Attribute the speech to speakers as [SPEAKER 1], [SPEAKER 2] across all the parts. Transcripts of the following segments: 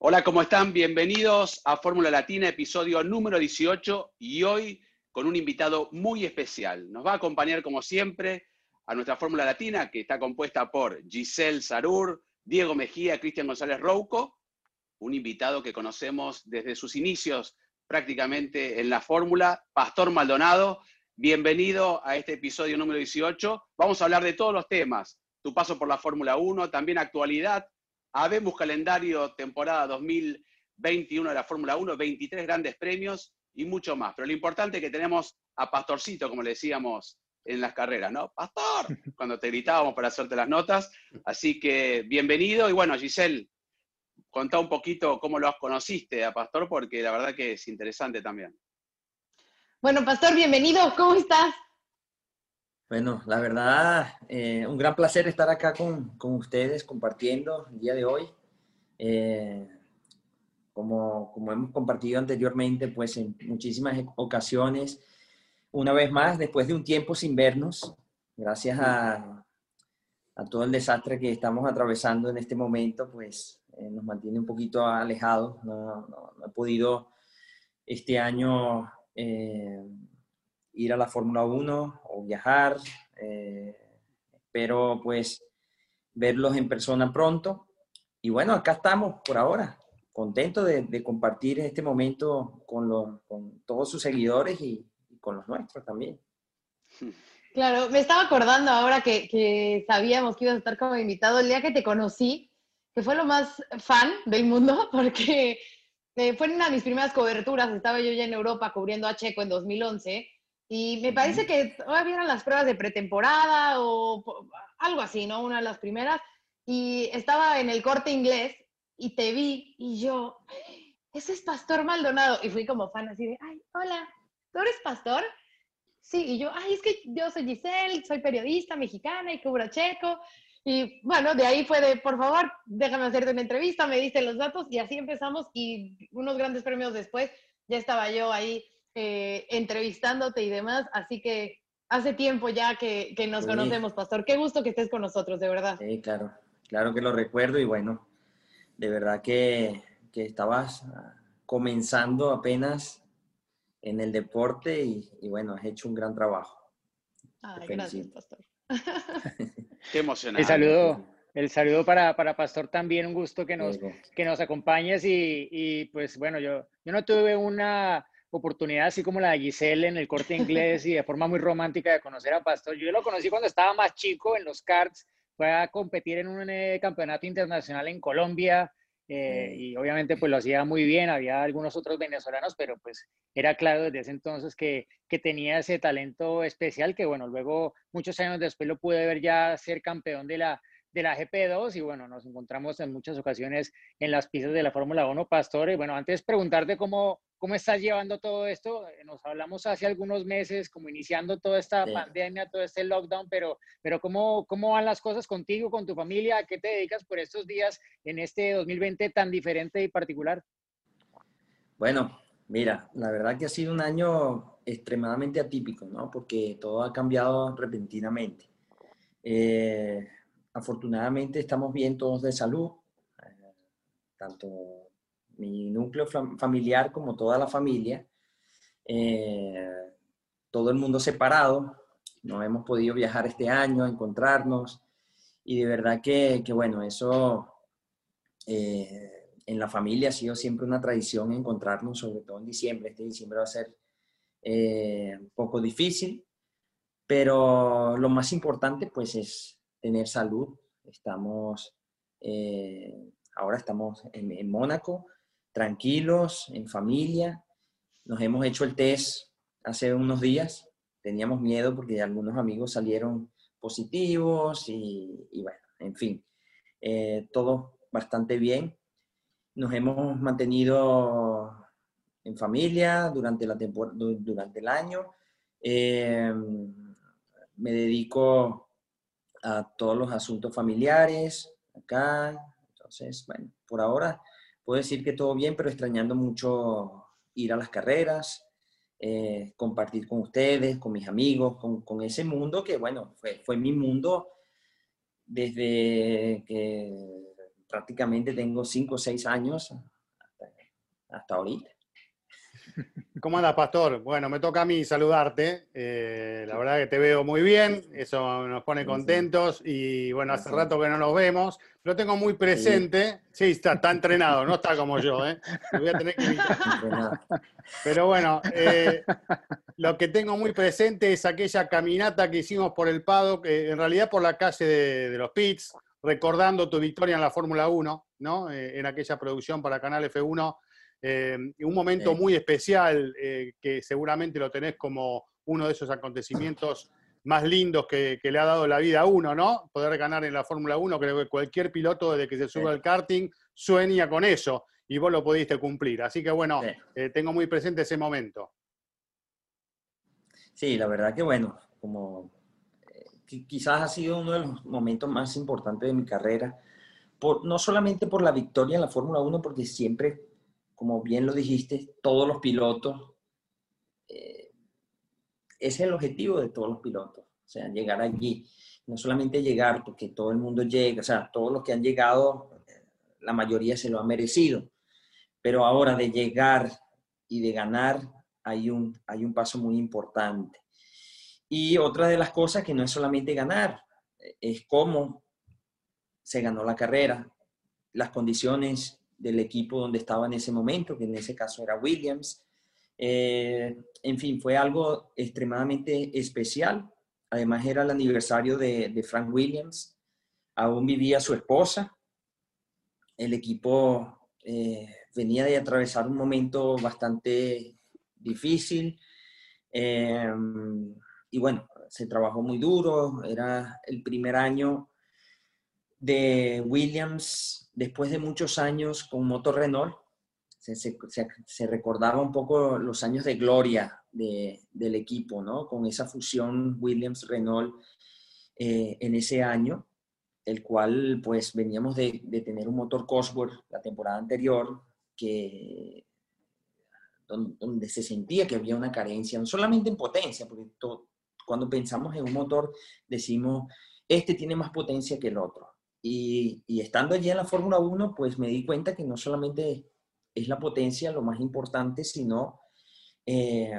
[SPEAKER 1] Hola, ¿cómo están? Bienvenidos a Fórmula Latina, episodio número 18 y hoy con un invitado muy especial. Nos va a acompañar, como siempre, a nuestra Fórmula Latina, que está compuesta por Giselle Sarur, Diego Mejía, Cristian González Rouco, un invitado que conocemos desde sus inicios prácticamente en la Fórmula, Pastor Maldonado. Bienvenido a este episodio número 18. Vamos a hablar de todos los temas, tu paso por la Fórmula 1, también actualidad. Habemos calendario temporada 2021 de la Fórmula 1, 23 grandes premios y mucho más. Pero lo importante es que tenemos a Pastorcito, como le decíamos en las carreras, ¿no? Pastor, cuando te gritábamos para hacerte las notas. Así que bienvenido. Y bueno, Giselle, contá un poquito cómo lo conociste a Pastor, porque la verdad que es interesante también.
[SPEAKER 2] Bueno, Pastor, bienvenido. ¿Cómo estás?
[SPEAKER 3] Bueno, la verdad, eh, un gran placer estar acá con, con, ustedes compartiendo el día de hoy. Eh, como, como hemos compartido anteriormente, pues en muchísimas ocasiones, una vez más, después de un tiempo sin vernos, gracias a, a todo el desastre que estamos atravesando en este momento, pues eh, nos mantiene un poquito alejados. No, no, no he podido este año eh, ir a la Fórmula 1 o viajar. Eh, espero pues verlos en persona pronto. Y bueno, acá estamos por ahora contento de, de, compartir este momento con, los, con todos sus seguidores y, y, con los nuestros también.
[SPEAKER 2] Claro, me estaba acordando ahora que, que, sabíamos que ibas a estar como invitado el día que te conocí, que fue lo más fan del mundo, porque eh, fue una de mis primeras coberturas, estaba yo ya en Europa cubriendo a Checo en 2011, y me parece que todavía eran las pruebas de pretemporada o algo así, ¿no? Una de las primeras, y estaba en el corte inglés y te vi y yo, ese es Pastor Maldonado. Y fui como fan así de, ay, hola, ¿tú eres pastor? Sí, y yo, ay, es que yo soy Giselle, soy periodista mexicana y cubro checo. Y bueno, de ahí fue de, por favor, déjame hacerte una entrevista, me diste los datos y así empezamos y unos grandes premios después ya estaba yo ahí eh, entrevistándote y demás. Así que hace tiempo ya que, que nos sí. conocemos, Pastor. Qué gusto que estés con nosotros, de verdad.
[SPEAKER 3] Sí, claro, claro que lo recuerdo y bueno, de verdad que, que estabas comenzando apenas en el deporte y, y, bueno, has hecho un gran trabajo.
[SPEAKER 2] Ay, gracias, Pastor.
[SPEAKER 1] Qué emocionante.
[SPEAKER 4] El saludo, el saludo para, para Pastor también, un gusto que nos, que nos acompañes y, y, pues bueno, yo, yo no tuve una oportunidad así como la de Giselle en el corte inglés y de forma muy romántica de conocer a Pastor. Yo lo conocí cuando estaba más chico en los karts fue a competir en un eh, campeonato internacional en Colombia eh, y obviamente pues lo hacía muy bien, había algunos otros venezolanos, pero pues era claro desde ese entonces que, que tenía ese talento especial que bueno, luego muchos años después lo pude ver ya ser campeón de la, de la GP2 y bueno, nos encontramos en muchas ocasiones en las pistas de la Fórmula 1, Pastor. Y bueno, antes preguntarte cómo, cómo estás llevando todo esto. Eh, nos hablamos hace algunos meses, como iniciando toda esta sí. pandemia, todo este lockdown, pero, pero ¿cómo, ¿cómo van las cosas contigo, con tu familia? ¿A qué te dedicas por estos días en este 2020 tan diferente y particular?
[SPEAKER 3] Bueno, mira, la verdad que ha sido un año extremadamente atípico, ¿no? Porque todo ha cambiado repentinamente. Eh, afortunadamente estamos bien todos de salud, eh, tanto mi núcleo familiar como toda la familia, eh, todo el mundo separado, no hemos podido viajar este año, encontrarnos, y de verdad que, que bueno, eso eh, en la familia ha sido siempre una tradición encontrarnos, sobre todo en diciembre, este diciembre va a ser eh, un poco difícil, pero lo más importante pues es tener salud, estamos, ahora estamos en Mónaco, tranquilos, en familia. Nos hemos hecho el test hace unos días. Teníamos miedo porque algunos amigos salieron positivos y, y bueno, en fin, eh, todo bastante bien. Nos hemos mantenido en familia durante, la durante el año. Eh, me dedico a todos los asuntos familiares acá. Entonces, bueno, por ahora puedo decir que todo bien, pero extrañando mucho ir a las carreras, eh, compartir con ustedes, con mis amigos, con, con ese mundo que, bueno, fue, fue, mi mundo desde que prácticamente tengo cinco o seis años hasta, hasta ahorita.
[SPEAKER 5] ¿Cómo andas, Pastor? Bueno, me toca a mí saludarte. Eh, la verdad que te veo muy bien, eso nos pone contentos y bueno, hace rato que no nos vemos. Lo tengo muy presente. Sí, está, está entrenado, no está como yo, ¿eh? voy a tener que Pero bueno, eh, lo que tengo muy presente es aquella caminata que hicimos por el Pado, que en realidad por la calle de, los Pits, recordando tu victoria en la Fórmula 1, ¿no? Eh, en aquella producción para Canal F1 eh, un momento muy especial eh, que seguramente lo tenés como uno de esos acontecimientos más lindos que, le ha dado la vida a uno, ¿no? Poder ganar en la Fórmula 1, creo que cualquier piloto desde que se sube al karting sueña con eso y vos lo pudiste cumplir. Así que bueno, eh, tengo muy presente ese momento.
[SPEAKER 3] Sí, la verdad que bueno, como quizás ha sido uno de los momentos más importantes de mi carrera, por, no solamente por la victoria en la Fórmula 1, porque siempre como bien lo dijiste, todos los pilotos, eh, es el objetivo de todos los pilotos, o sea, llegar allí. No solamente llegar, porque todo el mundo llega, o sea, todos los que han llegado, la mayoría se lo ha merecido, pero ahora de llegar y de ganar hay un, hay un paso muy importante. Y otra de las cosas que no es solamente ganar, es cómo se ganó la carrera, las condiciones del equipo donde estaba en ese momento, que en ese caso era Williams. Eh, en fin, fue algo extremadamente especial. Además era el aniversario de, Frank Williams. Aún vivía su esposa. El equipo eh, venía de atravesar un momento bastante difícil. Eh, y bueno, se trabajó muy duro. Era el primer año de Williams después de muchos años con motor Renault, se, recordaba un poco los años de gloria del equipo, ¿no? Con esa fusión Williams-Renault eh, en ese año, el cual pues veníamos de, tener un motor Cosworth la temporada anterior, que, donde, se sentía que había una carencia, no solamente en potencia, porque cuando pensamos en un motor decimos, este tiene más potencia que el otro y, estando allí en la Fórmula 1, pues me di cuenta que no solamente es la potencia lo más importante, sino eh,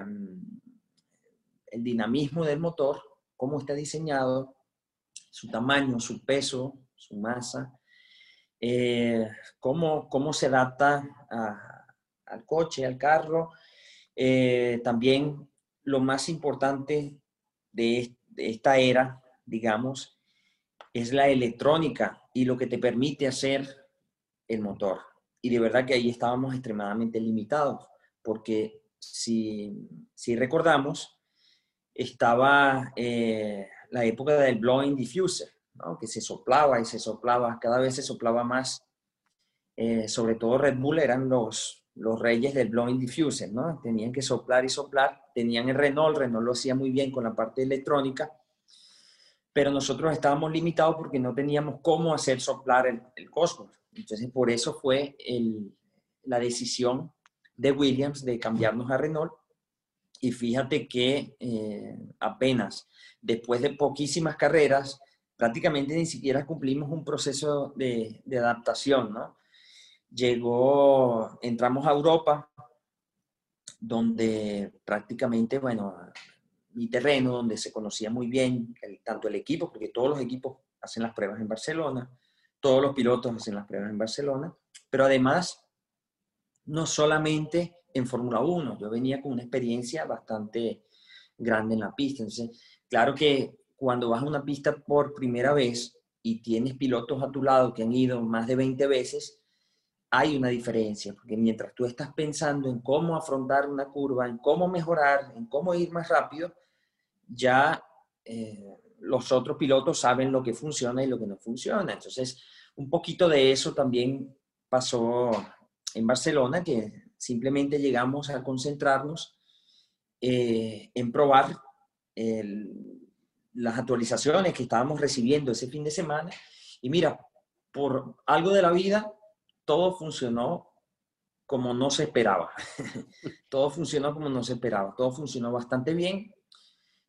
[SPEAKER 3] el dinamismo del motor, cómo está diseñado, su tamaño, su peso, su masa, eh, cómo, cómo, se adapta al coche, al carro. Eh, también lo más importante de, de esta era, digamos, es la electrónica y lo que te permite hacer el motor. Y de verdad que ahí estábamos extremadamente limitados, porque si, si recordamos, estaba eh, la época del blowing diffuser, que se soplaba y se soplaba, cada vez se soplaba más. Eh, sobre todo Red Bull eran los, los reyes del blowing diffuser, ¿no? Tenían que soplar y soplar. Tenían el Renault, Renault lo hacía muy bien con la parte electrónica, pero nosotros estábamos limitados porque no teníamos cómo hacer soplar el, el Cosmos. Entonces, por eso fue el, la decisión de Williams de cambiarnos a Renault. Y fíjate que eh, apenas después de poquísimas carreras, prácticamente ni siquiera cumplimos un proceso de, de adaptación, ¿no? Llegó, entramos a Europa, donde prácticamente, bueno, mi terreno, donde se conocía muy bien tanto el equipo, porque todos los equipos hacen las pruebas en Barcelona, todos los pilotos hacen las pruebas en Barcelona, pero además, no solamente en Fórmula 1, yo venía con una experiencia bastante grande en la pista. Entonces, claro que cuando vas a una pista por primera vez y tienes pilotos a tu lado que han ido más de 20 veces, hay una diferencia, porque mientras tú estás pensando en cómo afrontar una curva, en cómo mejorar, en cómo ir más rápido, ya eh, los otros pilotos saben lo que funciona y lo que no funciona. Entonces, un poquito de eso también pasó en Barcelona, que simplemente llegamos a concentrarnos eh, en probar las actualizaciones que estábamos recibiendo ese fin de semana. Y mira, por algo de la vida, todo funcionó como no se esperaba. todo funcionó como no se esperaba. Todo funcionó bastante bien.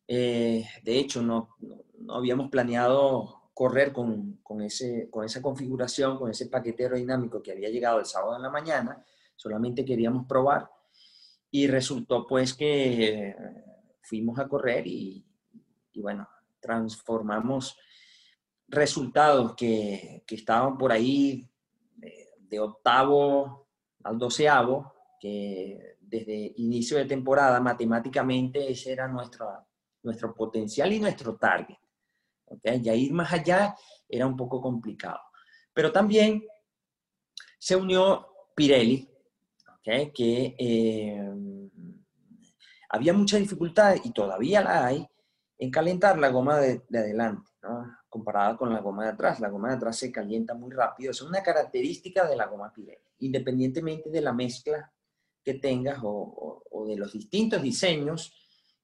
[SPEAKER 3] Eh, de hecho, no, no, habíamos planeado correr con, con, ese, con esa configuración, con ese paquetero dinámico que había llegado el sábado en la mañana. Solamente queríamos probar. Y resultó pues que fuimos a correr y, y bueno, transformamos resultados que, que estaban por ahí de, octavo al doceavo, que desde inicio de temporada matemáticamente ese era nuestro, nuestro potencial y nuestro target. ¿okay? Ya ir más allá era un poco complicado. Pero también se unió Pirelli, ¿okay? que eh, había mucha dificultad y todavía la hay en calentar la goma de, de adelante, ¿no? comparada con la goma de atrás. La goma de atrás se calienta muy rápido. Es una característica de la goma Pirelli, independientemente de la mezcla que tengas o, o, de los distintos diseños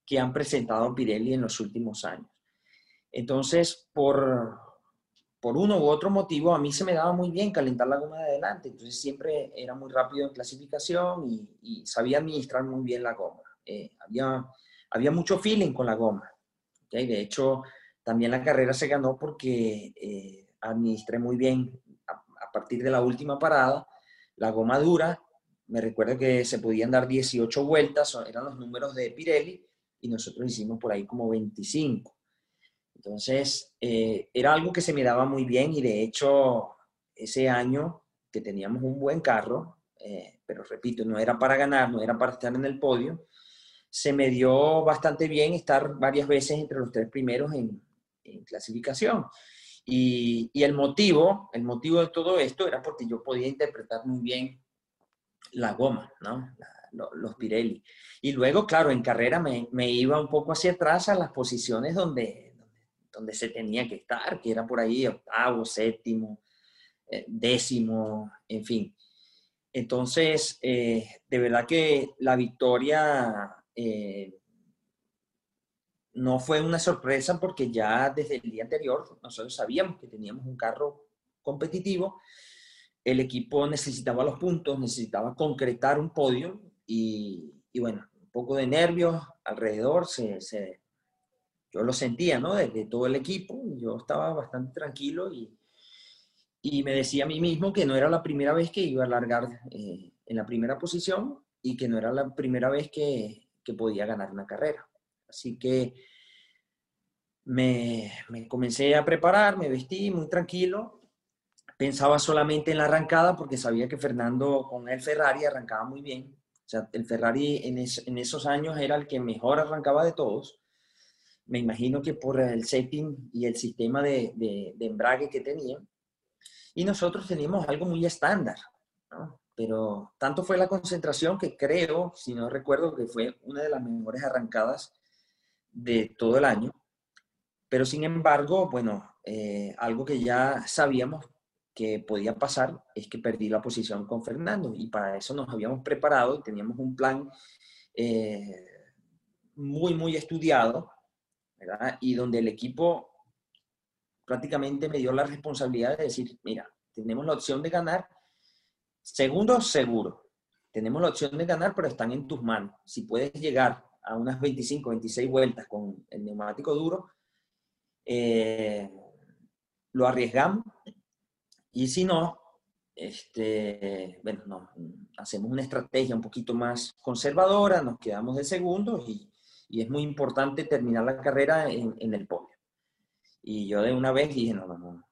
[SPEAKER 3] que han presentado Pirelli en los últimos años. Entonces, por, por uno u otro motivo, a mí se me daba muy bien calentar la goma de adelante. Entonces, siempre era muy rápido en clasificación y, y sabía administrar muy bien la goma. Eh, había, había mucho feeling con la goma. ¿okay? De hecho, también la carrera se ganó porque eh, administré muy bien a, partir de la última parada la goma dura. Me recuerdo que se podían dar 18 vueltas, eran los números de Pirelli, y nosotros hicimos por ahí como 25. Entonces, eh, era algo que se me daba muy bien y de hecho, ese año que teníamos un buen carro, eh, pero repito, no era para ganar, no era para estar en el podio, se me dio bastante bien estar varias veces entre los tres primeros en, clasificación. Y, y, el motivo, el motivo de todo esto era porque yo podía interpretar muy bien la goma, ¿no? los Pirelli. Y luego, claro, en carrera me, me, iba un poco hacia atrás a las posiciones donde, donde, se tenía que estar, que era por ahí octavo, séptimo, eh, décimo, en fin. Entonces, eh, de verdad que la victoria eh, no fue una sorpresa porque ya desde el día anterior nosotros sabíamos que teníamos un carro competitivo, el equipo necesitaba los puntos, necesitaba concretar un podio y, y bueno, un poco de nervios alrededor, se, se, yo lo sentía, ¿no? Desde todo el equipo, yo estaba bastante tranquilo y, y, me decía a mí mismo que no era la primera vez que iba a largar eh, en la primera posición y que no era la primera vez que, que podía ganar una carrera. Así que me, comencé a preparar, me vestí muy tranquilo. Pensaba solamente en la arrancada porque sabía que Fernando con el Ferrari arrancaba muy bien. O sea, el Ferrari en, esos años era el que mejor arrancaba de todos. Me imagino que por el setting y el sistema de, de, embrague que tenía. Y nosotros teníamos algo muy estándar, Pero tanto fue la concentración que creo, si no recuerdo, que fue una de las mejores arrancadas de todo el año. Pero sin embargo, bueno, eh, algo que ya sabíamos que podía pasar es que perdí la posición con Fernando y para eso nos habíamos preparado y teníamos un plan eh, muy, muy estudiado. Y donde el equipo prácticamente me dio la responsabilidad de decir, mira, tenemos la opción de ganar, segundo, seguro, tenemos la opción de ganar, pero están en tus manos. Si puedes llegar a unas 25, 26 vueltas con el neumático duro, eh, lo arriesgamos y si no, este, bueno, no, hacemos una estrategia un poquito más conservadora, nos quedamos de segundos y, y es muy importante terminar la carrera en, el podio. Y yo de una vez dije, no, no, no,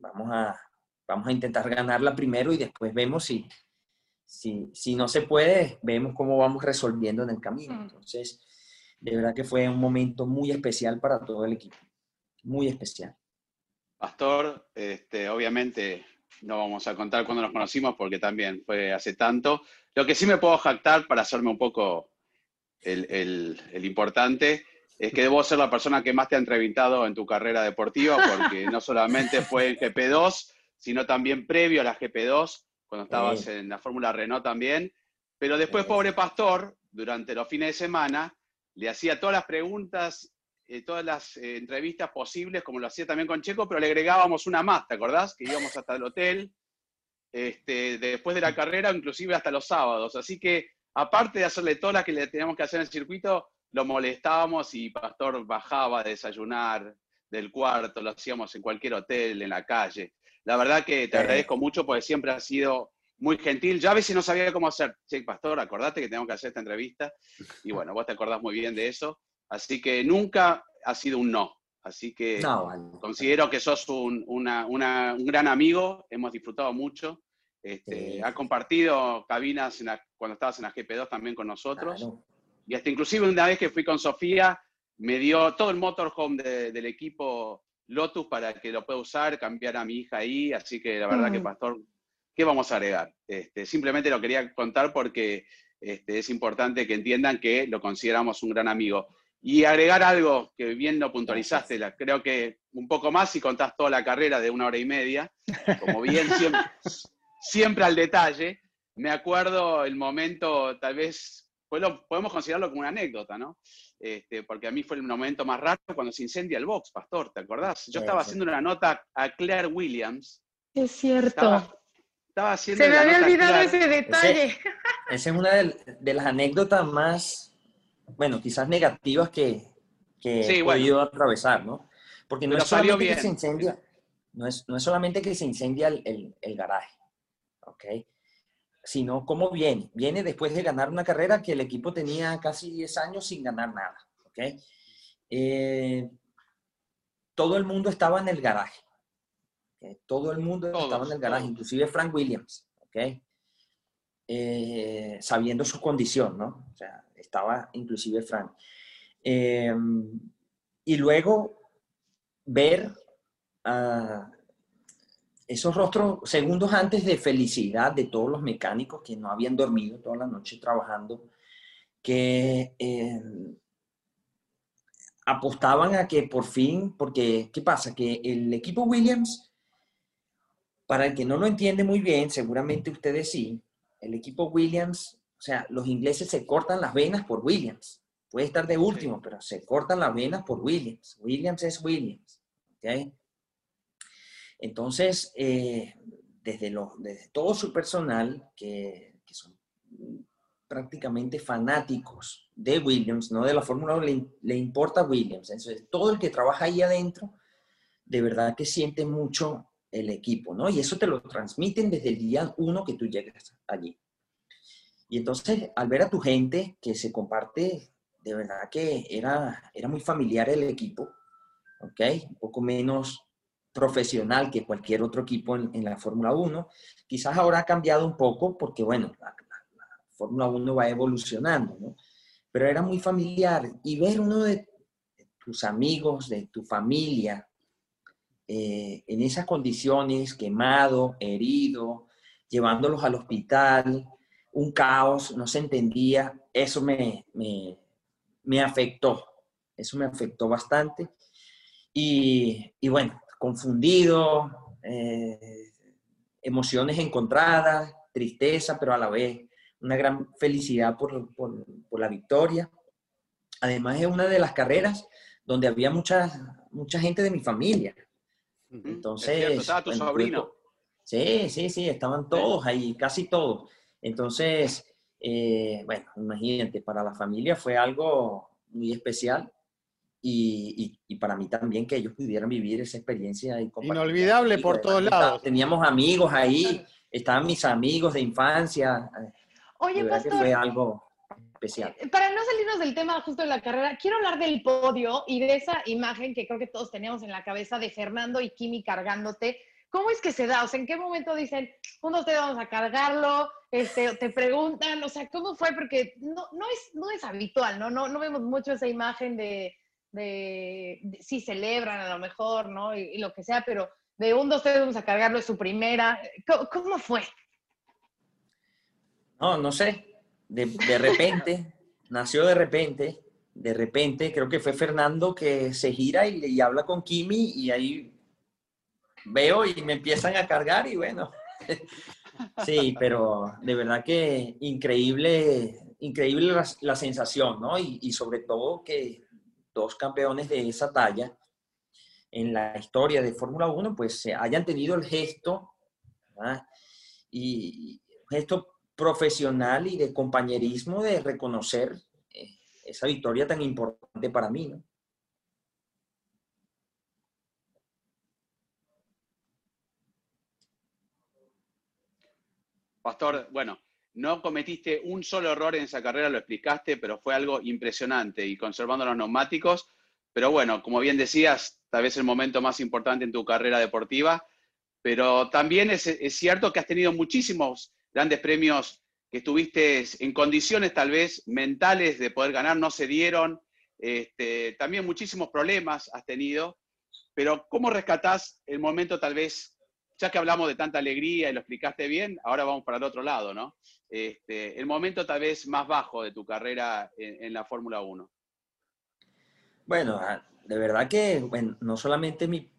[SPEAKER 3] vamos a, vamos a intentar ganarla primero y después vemos si, si, si no se puede, vemos cómo vamos resolviendo en el camino. Entonces, de verdad que fue un momento muy especial para todo el equipo muy especial.
[SPEAKER 1] Pastor, este, obviamente no vamos a contar cuando nos conocimos porque también fue hace tanto. Lo que sí me puedo jactar para hacerme un poco el, el, importante es que debo ser la persona que más te ha entrevistado en tu carrera deportiva porque no solamente fue en GP2, sino también previo a la GP2, cuando estabas en la Fórmula Renault también. Pero después, pobre pastor, durante los fines de semana, le hacía todas las preguntas, eh, todas las eh, entrevistas posibles, como lo hacía también con Checo, pero le agregábamos una más, ¿te acordás? Que íbamos hasta el hotel, este, después de la carrera, inclusive hasta los sábados. Así que, aparte de hacerle todas las que le teníamos que hacer en el circuito, lo molestábamos y Pastor bajaba a desayunar del cuarto, lo hacíamos en cualquier hotel, en la calle. La verdad que te agradezco mucho porque siempre has sido muy gentil. Ya a veces no sabía cómo hacer. Che, Pastor, acordate que tengo que hacer esta entrevista. Y bueno, vos te acordás muy bien de eso. Así que nunca ha sido un no. Así que considero que sos un, gran amigo, hemos disfrutado mucho. Este, Has compartido cabinas cuando estabas en la GP2 también con nosotros. Y hasta inclusive una vez que fui con Sofía, me dio todo el motorhome del equipo Lotus para que lo pueda usar, cambiar a mi hija ahí. Así que la verdad que, mm. Pastor, ¿qué vamos a agregar? Este, simplemente lo quería contar porque este, es importante que entiendan que lo consideramos un gran amigo. Y agregar algo que bien lo puntualizaste, la, creo que un poco más si contás toda la carrera de una hora y media, como bien siempre, siempre al detalle. Me acuerdo el momento, tal vez, podemos considerarlo como una anécdota, ¿no? Este, porque a mí fue el momento más raro cuando se incendia el box, Pastor, ¿te acordás? Yo estaba haciendo una nota a Claire Williams.
[SPEAKER 2] Es cierto.
[SPEAKER 1] Estaba, haciendo
[SPEAKER 2] se me había olvidado ese detalle.
[SPEAKER 3] esa es una de las anécdotas más bueno, quizás negativas que, que he podido atravesar, ¿no? Porque no es solamente que se incendia, no es, no es solamente que se incendia el, el, garaje, ¿ok? Sino cómo viene. Viene después de ganar una carrera que el equipo tenía casi 10 años sin ganar nada, ¿ok? Eh, todo el mundo estaba en el garaje. Todo el mundo estaba en el garaje, inclusive Frank Williams, ¿ok? Eh, sabiendo su condición, ¿no? O sea, estaba inclusive Frank. Eh, y luego ver esos rostros segundos antes de felicidad de todos los mecánicos que no habían dormido toda la noche trabajando, que eh, apostaban a que por fin, porque ¿qué pasa? Que el equipo Williams, para el que no lo entiende muy bien, seguramente ustedes sí, el equipo Williams o sea, los ingleses se cortan las venas por Williams. Puede estar de último, pero se cortan las venas por Williams. Williams es Williams. ¿okay? Entonces, eh, desde, todo su personal, que, son prácticamente fanáticos de Williams, no de la Fórmula 1, le, le, importa Williams. Entonces, todo el que trabaja ahí adentro, de verdad que siente mucho el equipo, ¿no? Y eso te lo transmiten desde el día uno que tú llegas allí. Y entonces, al ver a tu gente que se comparte, de verdad que era, era muy familiar el equipo, ¿ok? Un poco menos profesional que cualquier otro equipo en, la Fórmula 1. Quizás ahora ha cambiado un poco porque, bueno, la, Fórmula 1 va evolucionando, ¿no? Pero era muy familiar. Y ver uno de tus amigos, de tu familia, eh, en esas condiciones, quemado, herido, llevándolos al hospital, un caos, no se entendía, eso me, me, afectó, eso me afectó bastante. Y, bueno, confundido, eh, emociones encontradas, tristeza, pero a la vez una gran felicidad por, la victoria. Además es una de las carreras donde había mucha, mucha gente de mi familia. Entonces...
[SPEAKER 1] ¿Estaba tu sobrino?
[SPEAKER 3] Sí, sí, sí, estaban todos ahí, casi todos. Entonces, eh, bueno, imagínate, para la familia fue algo muy especial y, para mí también que ellos pudieran vivir esa experiencia.
[SPEAKER 5] Inolvidable por todos lados.
[SPEAKER 3] Teníamos amigos ahí, estaban mis amigos de infancia.
[SPEAKER 2] Oye, Pastor,
[SPEAKER 3] fue algo especial.
[SPEAKER 2] Eh, para no salirnos del tema justo de la carrera, quiero hablar del podio y de esa imagen que creo que todos teníamos en la cabeza de Fernando y Kimi cargándote. ¿Cómo es que se da? O sea, ¿en qué momento dicen, uno te vamos a cargarlo? Este, te preguntan, o sea, ¿cómo fue? Porque no, no, es, no es habitual, ¿no? ¿no? No vemos mucho esa imagen de, de, sí celebran a lo mejor, ¿no? Y, lo que sea, pero de un, dos, tres vamos a cargarlo, es su primera. ¿Cómo, fue?
[SPEAKER 3] No, no sé. De, de repente, nació de repente, de repente, creo que fue Fernando que se gira y, y habla con Kimi y ahí veo y me empiezan a cargar y bueno, Sí, pero de verdad que increíble, increíble la, sensación, ¿no? Y, sobre todo que dos campeones de esa talla en la historia de Fórmula 1, pues hayan tenido el gesto, y gesto profesional y de compañerismo de reconocer eh, esa victoria tan importante para mí.
[SPEAKER 1] Pastor, bueno, no cometiste un solo error en esa carrera, lo explicaste, pero fue algo impresionante y conservando los neumáticos. Pero bueno, como bien decías, tal vez el momento más importante en tu carrera deportiva, pero también es, cierto que has tenido muchísimos grandes premios que estuviste en condiciones tal vez mentales de poder ganar, no se dieron. Este, también muchísimos problemas has tenido, pero ¿cómo rescatás el momento tal vez ya que hablamos de tanta alegría y lo explicaste bien, ahora vamos para el otro lado, ¿no? Este, el momento tal vez más bajo de tu carrera en, la Fórmula 1.
[SPEAKER 3] Bueno, ah, de verdad que no solamente mi,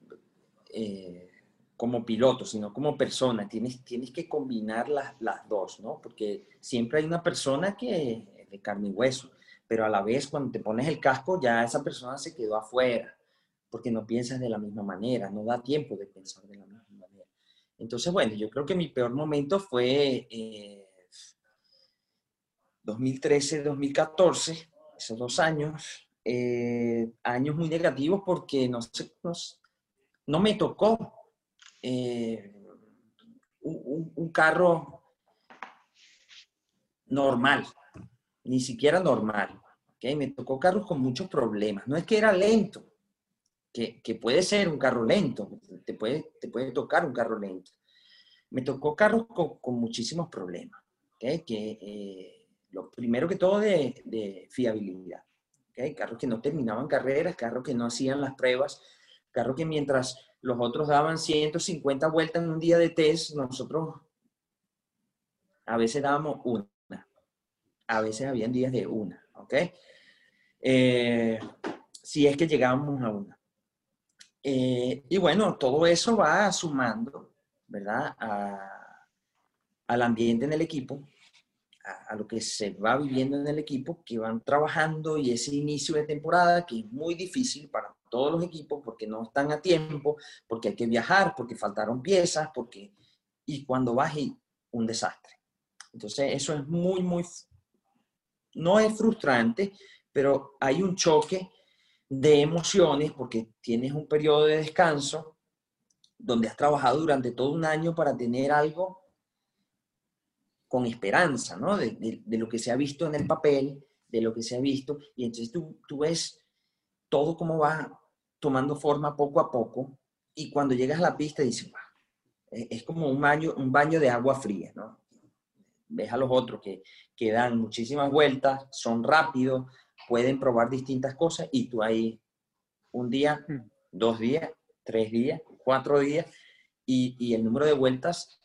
[SPEAKER 3] eh, como piloto, sino como persona, tienes, tienes que combinar las, las dos, ¿no? Porque siempre hay una persona que es de carne y hueso, pero a la vez cuando te pones el casco ya esa persona se quedó afuera, porque no piensas de la misma manera, no da tiempo de pensar de la misma entonces, bueno, yo creo que mi peor momento fue 2013, 2014, esos dos años, eh, años muy negativos porque no, sé, no, me tocó eh, un, carro normal, ni siquiera normal. ¿okay? Me tocó carros con muchos problemas. No es que era lento, que, puede ser un carro lento, te puede, te puede tocar un carro lento. Me tocó carros con, muchísimos problemas, ¿okay? que eh, lo primero que todo de, fiabilidad. ¿okay? Carros que no terminaban carreras, carros que no hacían las pruebas, carros que mientras los otros daban 150 vueltas en un día de test, nosotros a veces dábamos una. A veces habían días de una, ¿ok? Eh, si es que llegábamos a una. Eh, y bueno, todo eso va sumando, ¿verdad? al ambiente en el equipo, a, lo que se va viviendo en el equipo, que van trabajando y ese inicio de temporada que es muy difícil para todos los equipos porque no están a tiempo, porque hay que viajar, porque faltaron piezas, porque... Y cuando vas y un desastre. Entonces eso es muy, muy... No es frustrante, pero hay un choque de emociones porque tienes un periodo de descanso donde has trabajado durante todo un año para tener algo con esperanza, ¿no? De, lo que se ha visto en el papel, de lo que se ha visto, y entonces tú, tú ves todo cómo va tomando forma poco a poco, y cuando llegas a la pista dices, es como un baño, un baño de agua fría, ¿no? Ves a los otros que, que dan muchísimas vueltas, son rápidos, pueden probar distintas cosas y tú ahí un día, mm. dos días, tres días, cuatro días y, el número de vueltas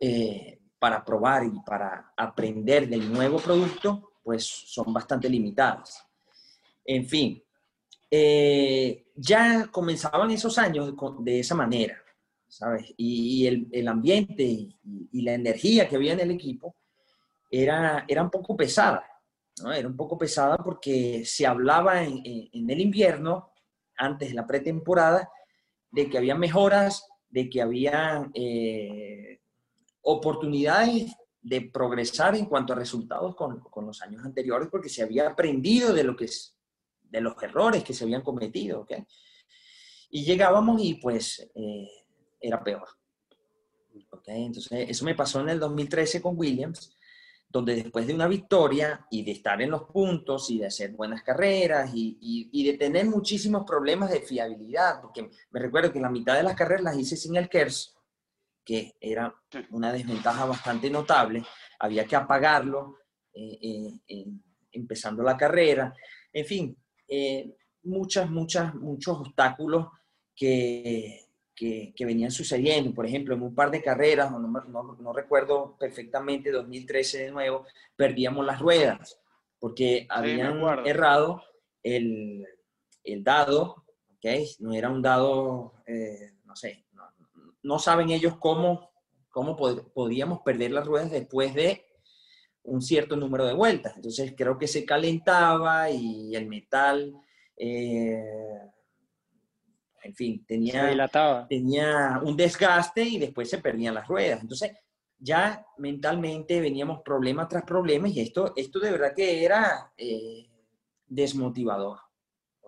[SPEAKER 3] eh, para probar y para aprender del nuevo producto, pues son bastante limitadas. En fin, eh, ya comenzaban esos años de esa manera, ¿sabes? Y, el, ambiente y, la energía que había en el equipo era, era un poco pesada. Era un poco pesada porque se hablaba en, el invierno, antes de la pretemporada, de que había mejoras, de que había eh, oportunidades de progresar en cuanto a resultados con, los años anteriores, porque se había aprendido de, lo que es, de los errores que se habían cometido. Y llegábamos y pues eh, era peor. Entonces, eso me pasó en el 2013 con Williams donde después de una victoria y de estar en los puntos y de hacer buenas carreras y, de tener muchísimos problemas de fiabilidad, porque me recuerdo que la mitad de las carreras las hice sin el KERS, que era una desventaja bastante notable, había que apagarlo eh, eh, empezando la carrera, en fin, eh, muchas, muchas, muchos obstáculos que, que, venían sucediendo. Por ejemplo, en un par de carreras, no, no, recuerdo perfectamente, 2013 de nuevo, perdíamos las ruedas porque habían errado el, el, dado, ¿ok? No era un dado, eh, no sé, no, saben ellos cómo cómo podíamos perder las ruedas después de un cierto número de vueltas. Entonces creo que se calentaba y el metal, eh, en fin, tenía, tenía un desgaste y después se perdían las ruedas. Entonces ya mentalmente veníamos problema tras problema y esto, esto de verdad que era eh, desmotivador.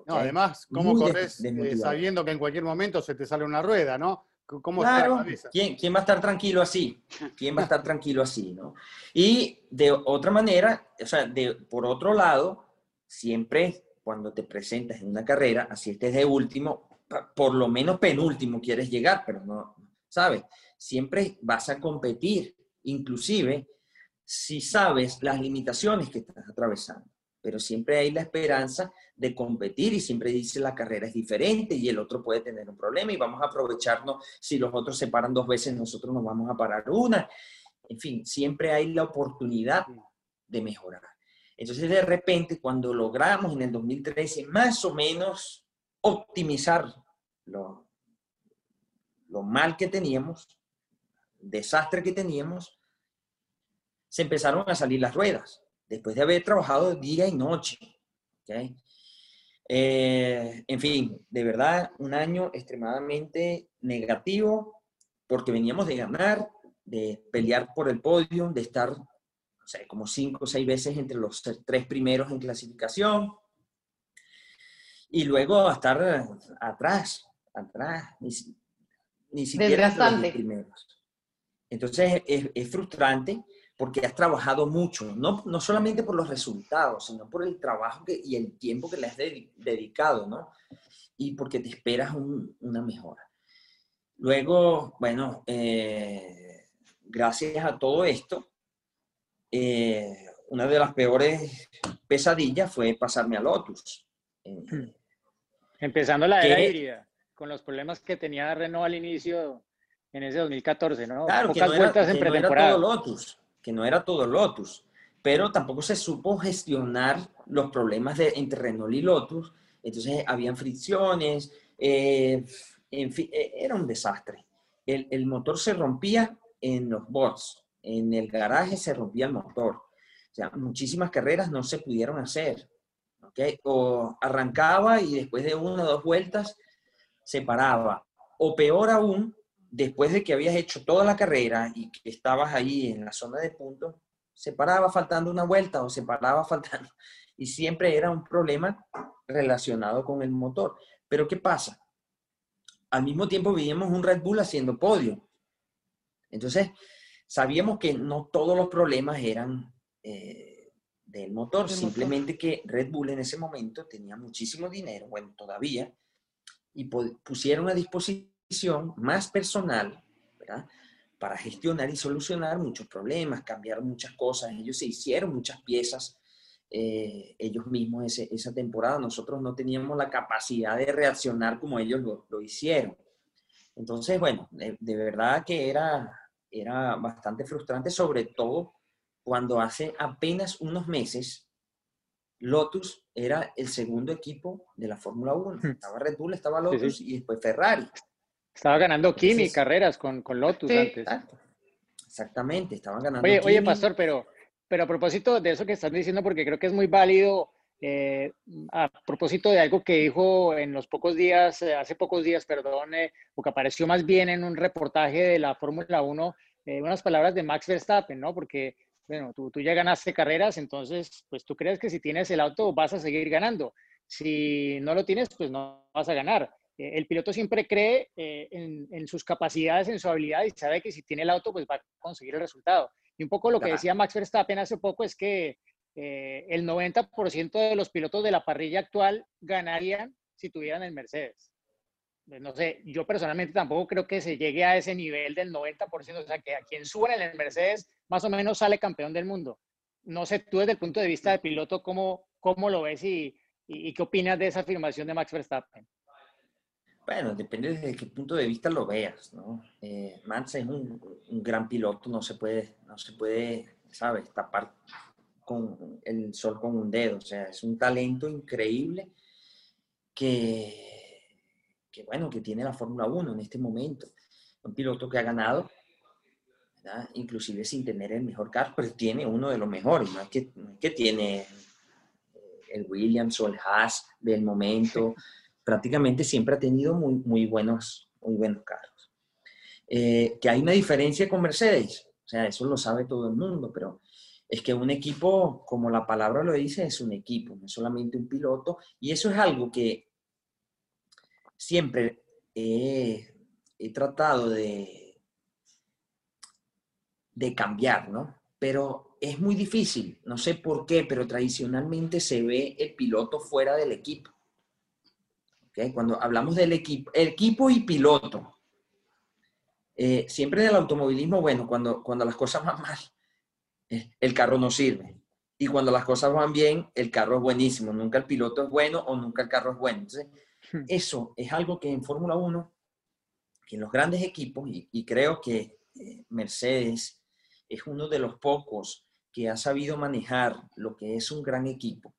[SPEAKER 5] No, además, ¿cómo corres eh, sabiendo que en cualquier momento se te sale una rueda, no?
[SPEAKER 3] ¿Cómo claro, ¿quién, ¿quién, va a estar tranquilo así? ¿Quién va a estar tranquilo así, no? Y de otra manera, o sea, de, por otro lado, siempre cuando te presentas en una carrera, así estés de último, por lo menos penúltimo quieres llegar, pero no, ¿sabes? Siempre vas a competir, inclusive si sabes las limitaciones que estás atravesando pero siempre hay la esperanza de competir y siempre dice la carrera es diferente y el otro puede tener un problema y vamos a aprovecharnos, si los otros se paran dos veces, nosotros nos vamos a parar una. En fin, siempre hay la oportunidad de mejorar. Entonces, de repente, cuando logramos en el 2013 más o menos optimizar lo, lo mal que teníamos, desastre que teníamos, se empezaron a salir las ruedas después de haber trabajado día y noche. Eh, en fin, de verdad, un año extremadamente negativo porque veníamos de ganar, de pelear por el podio, de estar o sea, como cinco o seis veces entre los tres primeros en clasificación y luego a estar atrás, atrás, ni, siquiera entre los primeros. Entonces es, es frustrante porque has trabajado mucho, no, no solamente por los resultados, sino por el trabajo que, y el tiempo que le has dedicado, ¿no? Y porque te esperas una mejora. Luego, bueno, eh, gracias a todo esto, eh, una de las peores pesadillas fue pasarme a Lotus. Eh,
[SPEAKER 4] hmm. Empezando la era híbrida, con los problemas que tenía Renault al inicio en ese 2014, ¿no?
[SPEAKER 3] Claro, Pocas que no vueltas en pretemporada. Lotus que no era todo Lotus, pero tampoco se supo gestionar los problemas de, entre Renault y Lotus, entonces habían fricciones, eh, en fin, e, era un desastre. El, el, motor se rompía en los bots, en el garaje se rompía el motor. O sea, muchísimas carreras no se pudieron hacer. ¿okay? O arrancaba y después de una o dos vueltas se paraba. O peor aún, después de que habías hecho toda la carrera y que estabas ahí en la zona de puntos, se paraba faltando una vuelta o se paraba faltando. Y siempre era un problema relacionado con el motor. Pero ¿qué pasa? Al mismo tiempo veíamos un Red Bull haciendo podio. Entonces, sabíamos que no todos los problemas eran eh, del motor, simplemente que Red Bull en ese momento tenía muchísimo dinero, bueno, todavía, y pusieron a disposición más personal, Para gestionar y solucionar muchos problemas, cambiar muchas cosas. Ellos se hicieron muchas piezas eh, ellos mismos esa temporada. Nosotros no teníamos la capacidad de reaccionar como ellos lo, hicieron. Entonces, bueno, de, verdad que era, era bastante frustrante, sobre todo cuando hace apenas unos meses Lotus era el segundo equipo de la Fórmula 1. Hmm. Estaba Red Bull, estaba Lotus y después Ferrari.
[SPEAKER 4] Estaba ganando Kimi carreras con, con Lotus antes.
[SPEAKER 3] Exactamente, estaban ganando.
[SPEAKER 4] Oye, oye, Pastor, pero, pero a propósito de eso que estás diciendo, porque creo que es muy válido, eh, a propósito de algo que dijo en los pocos días, eh, hace pocos días, perdón, eh, o que apareció más bien en un reportaje de la Fórmula 1, unas palabras de Max Verstappen, ¿no? Porque, bueno, tú, tú ya ganaste carreras, entonces, pues tú crees que si tienes el auto vas a seguir ganando. Si no lo tienes, pues no vas a ganar. Eh, el piloto siempre cree eh, en, sus capacidades, en su habilidad y sabe que si tiene el auto, pues va a conseguir el resultado. Y un poco lo que decía Max Verstappen hace poco es que eh, el 90% de los pilotos de la parrilla actual ganarían si tuvieran el Mercedes. No sé, yo personalmente tampoco creo que se llegue a ese nivel del 90%, o sea, que a quien suba en el Mercedes más o menos sale campeón del mundo. No sé, tú desde el punto de vista de piloto, ¿cómo, cómo lo ves y, y qué opinas de esa afirmación de Max Verstappen?
[SPEAKER 3] Bueno, depende desde qué punto de vista lo veas, ¿no? Eh, Max es un, gran piloto, no se puede, no se puede, ¿sabes? Tapar con el sol con un dedo, o sea, es un talento increíble que, que bueno, que tiene la Fórmula 1 en este momento. Un piloto que ha ganado inclusive sin tener el mejor carro, pero tiene uno de los mejores, no es que, que tiene eh, el Williams o el Haas del momento, prácticamente siempre ha tenido muy, muy, buenos, muy buenos carros. Eh, que hay una diferencia con Mercedes, o sea, eso lo sabe todo el mundo, pero es que un equipo, como la palabra lo dice, es un equipo, no es solamente un piloto, y eso es algo que siempre he tratado de, de cambiar, ¿no? Pero es muy difícil, no sé por qué, pero tradicionalmente se ve el piloto fuera del equipo. Cuando hablamos del equipo, equipo y piloto, eh, siempre en el automovilismo, bueno, cuando, cuando las cosas van mal, eh, el carro no sirve. Y cuando las cosas van bien, el carro es buenísimo. Nunca el piloto es bueno o nunca el carro es bueno. Entonces. Eso es algo que en Fórmula 1, que en los grandes equipos, y, creo que eh, Mercedes, es uno de los pocos que ha sabido manejar lo que es un gran equipo,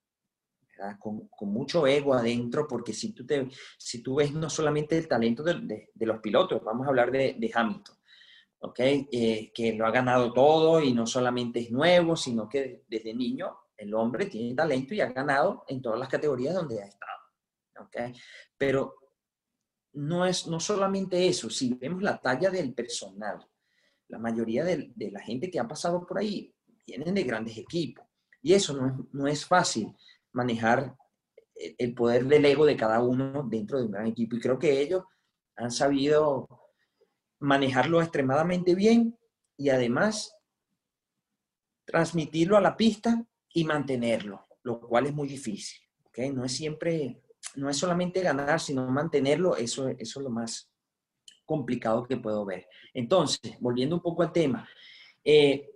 [SPEAKER 3] con, mucho ego adentro, porque si tú, te, si tú ves no solamente el talento de, los pilotos, vamos a hablar de, Hamilton. Eh, que lo ha ganado todo y no solamente es nuevo, sino que desde niño el hombre tiene talento y ha ganado en todas las categorías donde ha estado. ¿Okay? Pero no es no solamente eso, si vemos la talla del personal, la mayoría de, la gente que ha pasado por ahí vienen de grandes equipos. Y eso no es, no es fácil manejar el poder del ego de cada uno dentro de un gran equipo. Y creo que ellos han sabido manejarlo extremadamente bien y además transmitirlo a la pista y mantenerlo, lo cual es muy difícil. ¿okay? No es siempre, no es solamente ganar, sino mantenerlo, eso, eso es lo más, complicado que puedo ver. Entonces, volviendo un poco al tema, eh,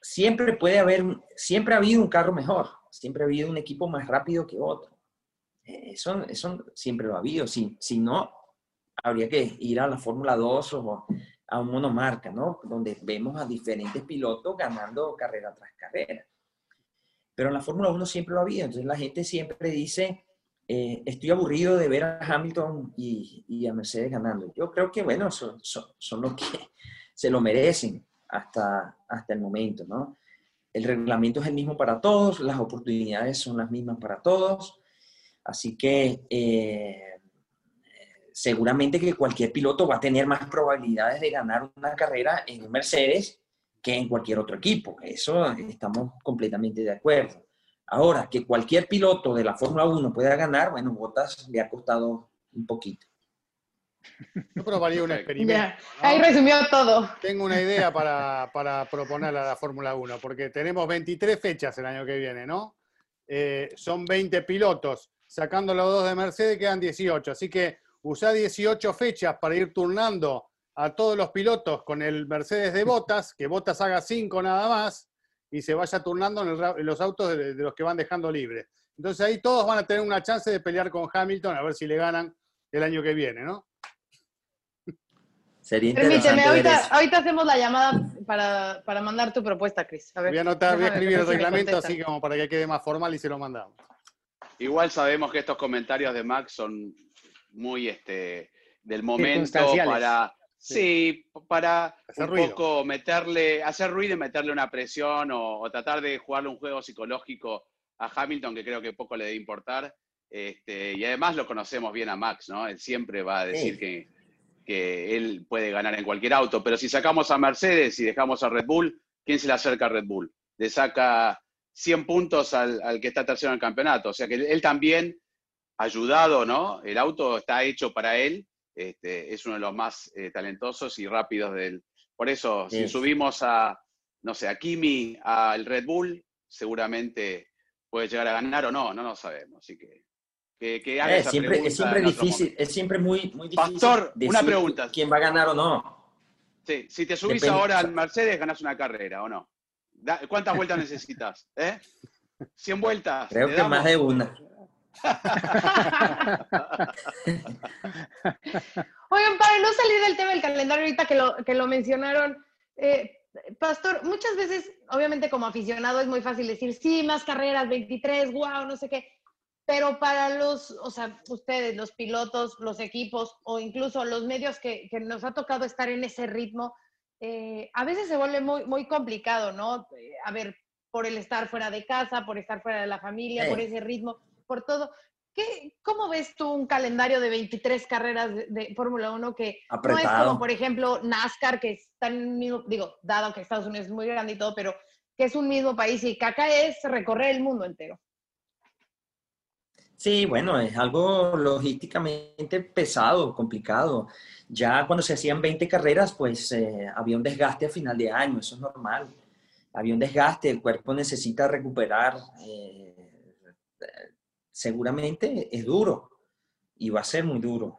[SPEAKER 3] siempre puede haber, siempre ha habido un carro mejor, siempre ha habido un equipo más rápido que otro. Eh, eso, eso siempre lo ha habido. Si, si no, habría que ir a la Fórmula 2 o a un monomarca, ¿no? Donde vemos a diferentes pilotos ganando carrera tras carrera. Pero en la Fórmula 1 siempre lo ha habido. Entonces la gente siempre dice, eh, estoy aburrido de ver a Hamilton y, a Mercedes ganando. Yo creo que, bueno, son, son, los que se lo merecen hasta, hasta el momento, ¿no? El reglamento es el mismo para todos, las oportunidades son las mismas para todos, así que eh, seguramente que cualquier piloto va a tener más probabilidades de ganar una carrera en Mercedes que en cualquier otro equipo. Eso estamos completamente de acuerdo. Ahora, que cualquier piloto de la Fórmula 1 pueda ganar, bueno, Bottas le ha costado un poquito.
[SPEAKER 5] Yo probaría un experimento.
[SPEAKER 2] Ahí resumió todo.
[SPEAKER 5] Tengo una idea para, para proponerle a la Fórmula 1, porque tenemos 23 fechas el año que viene, ¿no? Eh, son 20 pilotos. Sacando los dos de Mercedes quedan 18. Así que usa 18 fechas para ir turnando a todos los pilotos con el Mercedes de Botas, que Botas haga 5 nada más, y se vaya turnando en, los autos de, los que van dejando libre. Entonces ahí todos van a tener una chance de pelear con Hamilton a ver si le ganan el año que viene, ¿no?
[SPEAKER 2] Sería interesante. Permíteme, ahorita, ahorita, hacemos la llamada para, para mandar tu propuesta, Cris.
[SPEAKER 5] voy a anotar, voy a escribir el reglamento así como para que quede más formal y se lo mandamos.
[SPEAKER 1] Igual sabemos que estos comentarios de Max son muy este, del momento para Sí, para un poco meterle, hacer ruido y meterle una presión o, tratar de jugarle un juego psicológico a Hamilton que creo que poco le debe importar. Este, y además lo conocemos bien a Max, ¿no? Él siempre va a decir que, que, él puede ganar en cualquier auto, pero si sacamos a Mercedes y dejamos a Red Bull, ¿quién se le acerca a Red Bull? Le saca 100 puntos al, al que está tercero en el campeonato. O sea que él también, ayudado, ¿no? El auto está hecho para él este, es uno de los más eh, talentosos y rápidos del... Por eso, si subimos a, no sé, a Kimi, al Red Bull, seguramente puede llegar a ganar o no, no lo sabemos. Así que, que,
[SPEAKER 3] haga eh, siempre, Es siempre difícil, es siempre muy, muy difícil.
[SPEAKER 1] Pastor, una pregunta.
[SPEAKER 3] ¿Quién va a ganar o no?
[SPEAKER 1] Sí, si te subís ahora al Mercedes, ganas una carrera o no. ¿Cuántas vueltas necesitas? ¿Eh? ¿100 vueltas?
[SPEAKER 3] Creo que más de una.
[SPEAKER 2] Oigan, para no salir del tema del calendario ahorita que lo, que lo mencionaron, eh, Pastor, muchas veces, obviamente como aficionado es muy fácil decir, sí, más carreras, 23, wow, no sé qué, pero para los, o sea, ustedes, los pilotos, los equipos o incluso los medios que, que nos ha tocado estar en ese ritmo, eh, a veces se vuelve muy, muy complicado, ¿no? A ver, por el estar fuera de casa, por estar fuera de la familia, por ese ritmo, por todo. ¿Qué, ¿Cómo ves tú un calendario de 23 carreras de, Fórmula 1 que no es como, por ejemplo, NASCAR, que está en el mismo, digo, dado que Estados Unidos es muy grande y todo, pero que es un mismo país y que acá es recorrer el mundo entero?
[SPEAKER 3] Sí, bueno, es algo logísticamente pesado, complicado. Ya cuando se hacían 20 carreras, pues eh, había un desgaste a final de año, eso es normal. Había un desgaste, el cuerpo necesita recuperar. Eh, seguramente es duro y va a ser muy duro,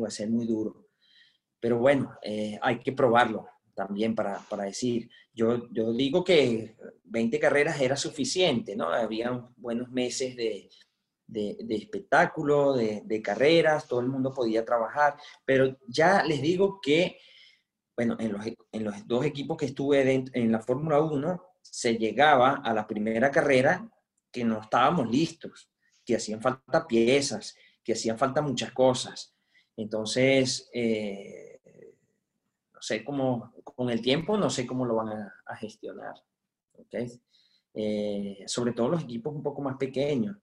[SPEAKER 3] va a ser muy duro. Pero bueno, eh, hay que probarlo también para, para, decir. Yo, yo digo que 20 carreras era suficiente, ¿no? Había buenos meses de, de, espectáculo, de, carreras, todo el mundo podía trabajar, pero ya les digo que, bueno, en los, en los dos equipos que estuve en la Fórmula 1, se llegaba a la primera carrera que no estábamos listos, que hacían falta piezas, que hacían falta muchas cosas. Entonces, eh, no sé cómo, con el tiempo, no sé cómo lo van a, gestionar. Eh, sobre todo los equipos un poco más pequeños.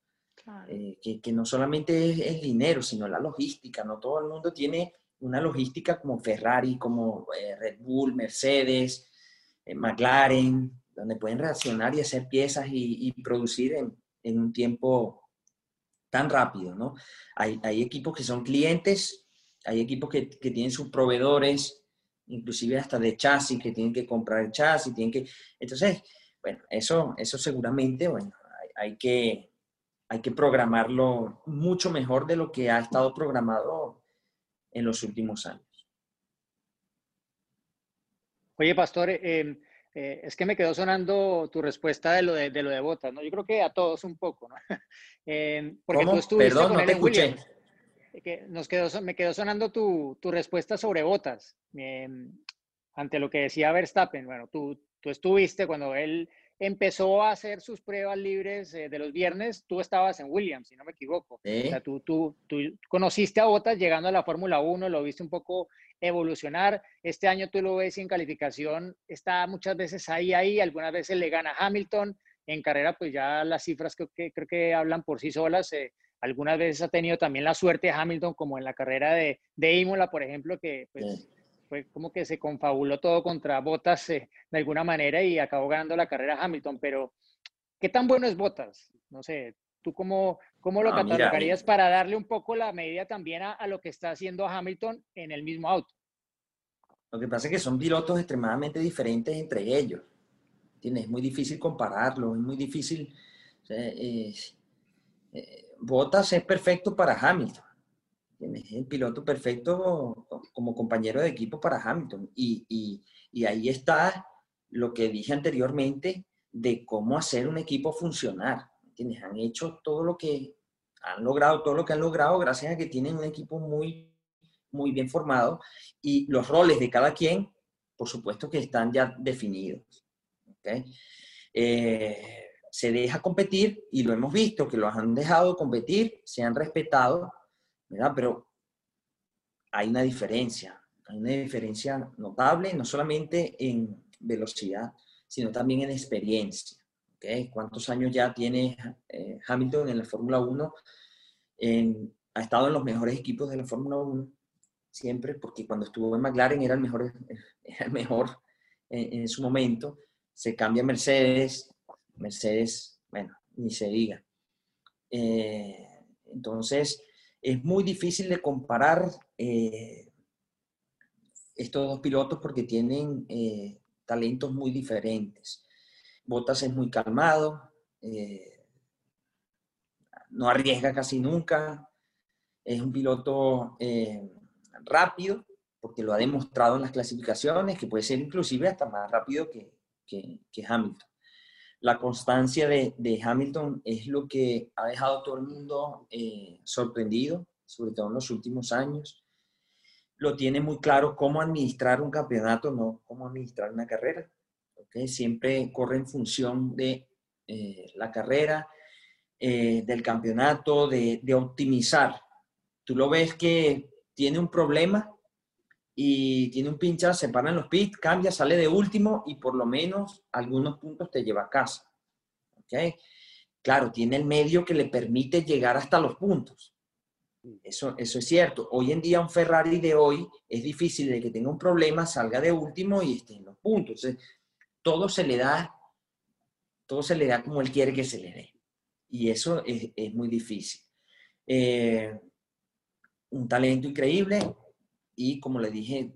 [SPEAKER 3] Eh, que, no solamente es el dinero, sino la logística. No todo el mundo tiene una logística como Ferrari, como eh, Red Bull, Mercedes, eh, McLaren, donde pueden reaccionar y hacer piezas y, producir en, en, un tiempo tan rápido, ¿no? Hay, equipos que son clientes, hay equipos que, tienen sus proveedores, inclusive hasta de chasis, que tienen que comprar chasis, tienen que... Entonces, bueno, eso, eso seguramente, bueno, hay que hay que programarlo mucho mejor de lo que ha estado programado en los últimos años.
[SPEAKER 4] Oye, Pastor, eh, eh, es que me quedó sonando tu respuesta de lo de, lo de botas, ¿no? Yo creo que a todos un poco, ¿no?
[SPEAKER 3] Eh, porque tú estuviste Perdón, no te escuché.
[SPEAKER 4] Que nos quedó, me quedó sonando tu, tu respuesta sobre botas ante lo que decía Verstappen. Bueno, tú, tú estuviste cuando él empezó a hacer sus pruebas libres eh, de los viernes, tú estabas en Williams, si no me equivoco. O sea, tú, tú, tú, conociste a Bottas llegando a la Fórmula 1, lo viste un poco evolucionar. Este año tú lo ves en calificación, está muchas veces ahí, ahí, algunas veces le gana Hamilton. En carrera, pues ya las cifras creo que, creo que hablan por sí solas. Eh, algunas veces ha tenido también la suerte de Hamilton, como en la carrera de, de Imola, por ejemplo, que pues, fue como que se confabuló todo contra Bottas eh, de alguna manera y acabó ganando la carrera Hamilton. Pero, ¿qué tan bueno es Bottas? No sé, ¿tú cómo, cómo lo ah, catalogarías para darle un poco la medida también a, lo que está haciendo Hamilton en el mismo auto?
[SPEAKER 3] Lo que pasa es que son pilotos extremadamente diferentes entre ellos. Es muy difícil compararlo, es muy difícil. Eh, Bottas es perfecto para Hamilton el piloto perfecto como compañero de equipo para Hamilton. Y, ahí está lo que dije anteriormente de cómo hacer un equipo funcionar. ¿entiendes? Han hecho todo lo que han logrado, todo lo que han logrado gracias a que tienen un equipo muy, muy bien formado y los roles de cada quien, por supuesto que están ya definidos. Eh, se deja competir y lo hemos visto, que los han dejado competir, se han respetado pero hay una diferencia, hay una diferencia notable, no solamente en velocidad, sino también en experiencia. ¿okay? ¿Cuántos años ya tiene eh, Hamilton en la Fórmula 1? ha estado en los mejores equipos de la Fórmula 1 siempre, porque cuando estuvo en McLaren era el mejor, era el mejor en, su momento. Se cambia a Mercedes, Mercedes, bueno, ni se diga. Eh, entonces, es muy difícil de comparar eh, estos dos pilotos porque tienen eh, talentos muy diferentes. Bottas es muy calmado, eh, no arriesga casi nunca, es un piloto rápido porque lo ha demostrado en las clasificaciones, que puede ser inclusive hasta más rápido que, que Hamilton la constancia de, Hamilton es lo que ha dejado a todo el mundo eh, sorprendido, sobre todo en los últimos años. Lo tiene muy claro cómo administrar un campeonato, no cómo administrar una carrera. Siempre corre en función de eh, la carrera, eh, del campeonato, de optimizar. Tú lo ves que tiene un problema y tiene un pincha, se para en los pits, cambia, sale de último y por lo menos algunos puntos te lleva a casa. ¿Ok? Claro, tiene el medio que le permite llegar hasta los puntos. Eso, eso es cierto. Hoy en día un Ferrari de hoy es difícil de que tenga un problema, salga de último y esté en los puntos. todo se le da, todo se le da como él quiere que se le dé. Y eso es, es muy difícil. Eh, un talento increíble y como le dije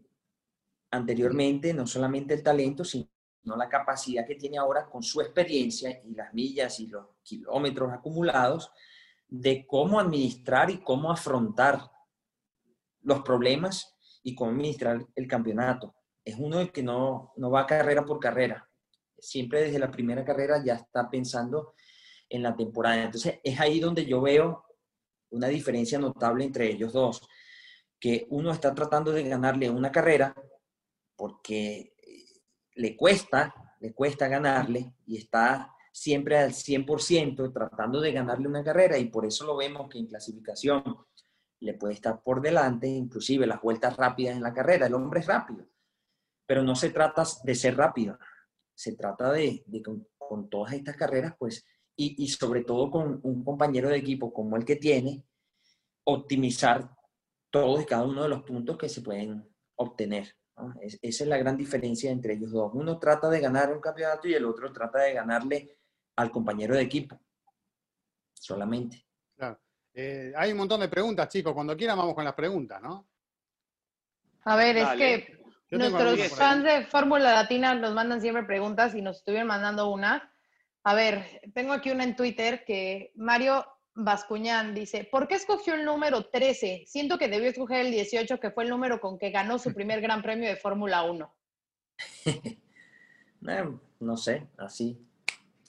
[SPEAKER 3] anteriormente, no solamente el talento, sino la capacidad que tiene ahora con su experiencia y las millas y los kilómetros acumulados de cómo administrar y cómo afrontar los problemas y cómo administrar el campeonato. Es uno que no, no va carrera por carrera. Siempre desde la primera carrera ya está pensando en la temporada. Entonces es ahí donde yo veo una diferencia notable entre ellos dos, que uno está tratando de ganarle una carrera porque le cuesta, le cuesta ganarle y está siempre al 100% tratando de ganarle una carrera y por eso lo vemos que en clasificación le puede estar por delante, inclusive las vueltas rápidas en la carrera, el hombre es rápido, pero no se trata de ser rápido, se trata de, con, todas estas carreras, pues, y, y sobre todo con un compañero de equipo como el que tiene, optimizar todos y cada uno de los puntos que se pueden obtener. esa es la gran diferencia entre ellos dos. Uno trata de ganar un campeonato y el otro trata de ganarle al compañero de equipo. Solamente.
[SPEAKER 5] Claro. Eh, hay un montón de preguntas, chicos. Cuando quieran vamos con las preguntas, ¿no?
[SPEAKER 2] A ver, es que nuestros fans de Fórmula Latina nos mandan siempre preguntas y nos estuvieron mandando una. A ver, tengo aquí una en Twitter que Mario Bascuñán dice, ¿por qué escogió el número 13? Siento que debió escoger el 18, que fue el número con que ganó su primer gran premio de Fórmula 1.
[SPEAKER 3] no sé, así.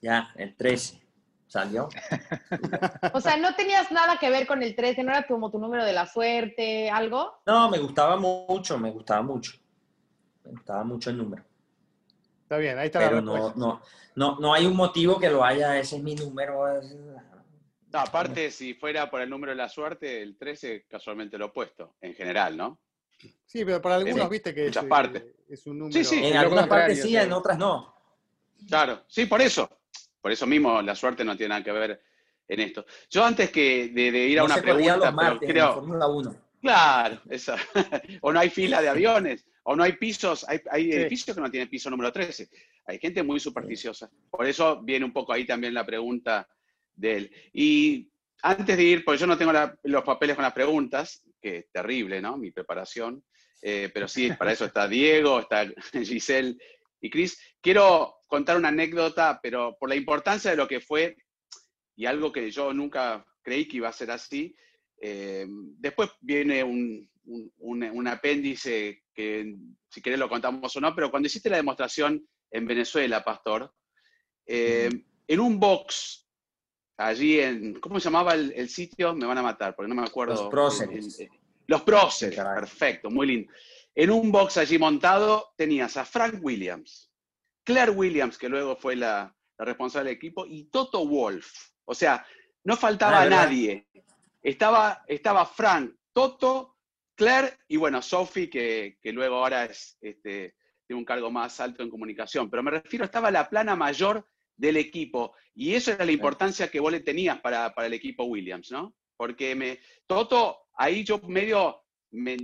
[SPEAKER 3] Ya, el 13 salió.
[SPEAKER 2] o sea, ¿no tenías nada que ver con el 13? ¿No era como tu número de la suerte, algo?
[SPEAKER 3] No, me gustaba mucho, me gustaba mucho. Me gustaba mucho el número.
[SPEAKER 5] Está bien, ahí está
[SPEAKER 3] Pero no, no, no, no hay un motivo que lo haya, ese es mi número.
[SPEAKER 1] No, aparte, si fuera por el número de la suerte, el 13 casualmente lo opuesto, en general, ¿no?
[SPEAKER 5] Sí, pero para algunos, viste que
[SPEAKER 1] muchas es, partes.
[SPEAKER 5] es un número.
[SPEAKER 3] Sí, sí, en algunas partes sí, en otras no.
[SPEAKER 1] Claro, sí, por eso. Por eso mismo la suerte no tiene nada que ver en esto. Yo antes que de, ir a una pregunta,
[SPEAKER 3] los martes, creo, Fórmula 1.
[SPEAKER 1] Claro, eso. o no hay fila de aviones, o no hay pisos, hay, edificios que no tienen piso número 13. Hay gente muy supersticiosa. Por eso viene un poco ahí también la pregunta de él. Y antes de ir, porque yo no tengo los papeles con las preguntas, que es terrible, ¿no? Mi preparación. Eh, pero sí, para eso está Diego, está Giselle y Cris. Quiero contar una anécdota, pero por la importancia de lo que fue y algo que yo nunca creí que iba a ser así. Eh, después viene un, un, apéndice que si querés lo contamos o no, pero cuando hiciste la demostración en Venezuela, Pastor, eh, en un box allí en, ¿cómo se llamaba el, sitio? Me van a matar, porque no me acuerdo.
[SPEAKER 3] Los próceres.
[SPEAKER 1] los próceres, perfecto, muy lindo. En un box allí montado tenías a Frank Williams, Claire Williams, que luego fue la, responsable del equipo, y Toto Wolf. O sea, no faltaba ah, nadie. Estaba, estaba Frank, Toto, Claire y bueno, Sophie, que, luego ahora es, este, tiene un cargo más alto en comunicación. Pero me refiero, estaba la plana mayor del equipo. Y eso era la importancia que vos le tenías para, el equipo Williams, ¿no? Porque me, Toto, ahí yo medio, me,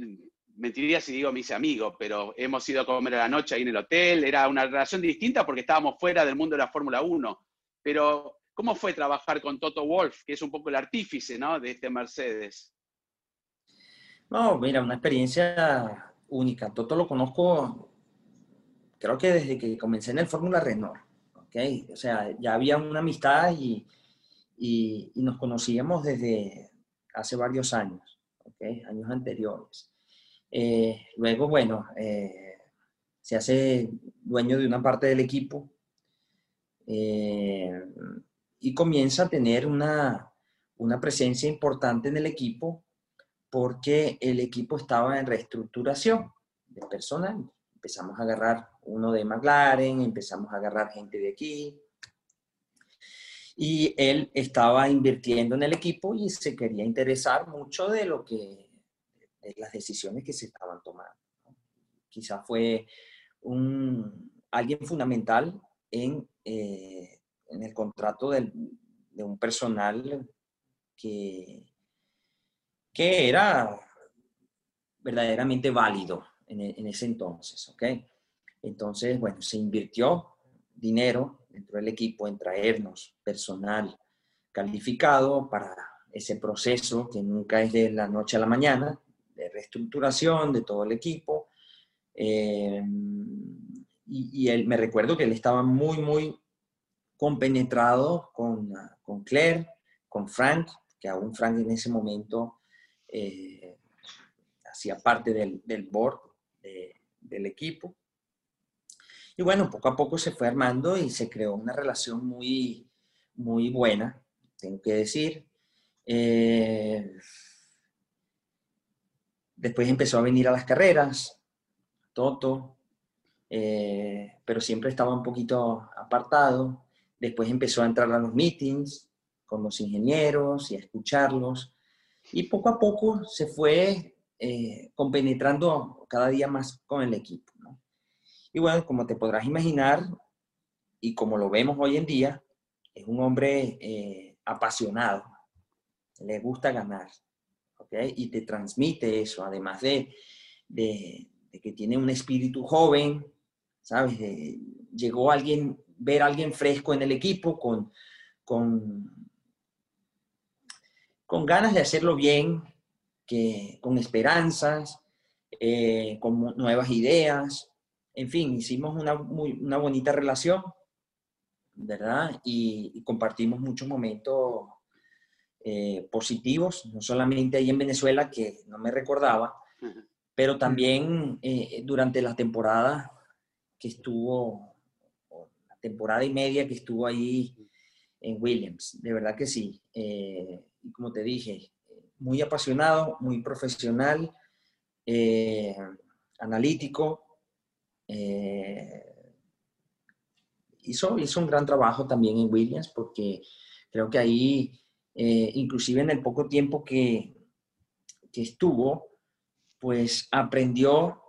[SPEAKER 1] mentiría si digo mis amigos, pero hemos ido a comer a la noche ahí en el hotel, era una relación distinta porque estábamos fuera del mundo de la Fórmula 1. Pero, ¿cómo fue trabajar con Toto Wolf, que es un poco el artífice, ¿no? De este Mercedes.
[SPEAKER 3] No, mira, una experiencia única. Toto lo conozco, creo que desde que comencé en el Fórmula Renault. O sea, ya había una amistad y, y, nos conocíamos desde hace varios años. Años anteriores. Eh, luego, bueno, eh, se hace dueño de una parte del equipo eh, y comienza a tener una, una presencia importante en el equipo porque el equipo estaba en reestructuración de personal empezamos a agarrar uno de McLaren, empezamos a agarrar gente de aquí. Y él estaba invirtiendo en el equipo y se quería interesar mucho de lo que, las decisiones que se estaban tomando. quizás fue un, alguien fundamental en, eh, en el contrato de un personal que, que era verdaderamente válido en, en, ese entonces, ¿ok? Entonces, bueno, se invirtió dinero dentro del equipo en traernos personal calificado para ese proceso que nunca es de la noche a la mañana, de reestructuración de todo el equipo. Eh, y, él, me recuerdo que él estaba muy, muy compenetrado con, con Claire, con Frank, que aún Frank en ese momento eh, hacía parte del, del board del equipo. Y bueno, poco a poco se fue armando y se creó una relación muy, muy buena, tengo que decir. Eh, después empezó a venir a las carreras, Toto, eh, pero siempre estaba un poquito apartado. Después empezó a entrar a los meetings con los ingenieros y a escucharlos. Y poco a poco se fue eh, compenetrando cada día más con el equipo. Y bueno, como te podrás imaginar, y como lo vemos hoy en día, es un hombre eh, apasionado, le gusta ganar, Y te transmite eso, además de, de, que tiene un espíritu joven, ¿sabes? llegó alguien, ver a alguien fresco en el equipo con, con, con ganas de hacerlo bien, que, con esperanzas, eh, con nuevas ideas. En fin, hicimos una, una bonita relación, ¿verdad? Y, compartimos muchos momentos eh, positivos, no solamente ahí en Venezuela, que no me recordaba, pero también eh, durante la temporada que estuvo, la temporada y media que estuvo ahí en Williams. De verdad que sí. y como te dije, muy apasionado, muy profesional, eh, analítico. Eh, hizo, hizo un gran trabajo también en Williams porque creo que ahí, eh, inclusive en el poco tiempo que, que estuvo, pues aprendió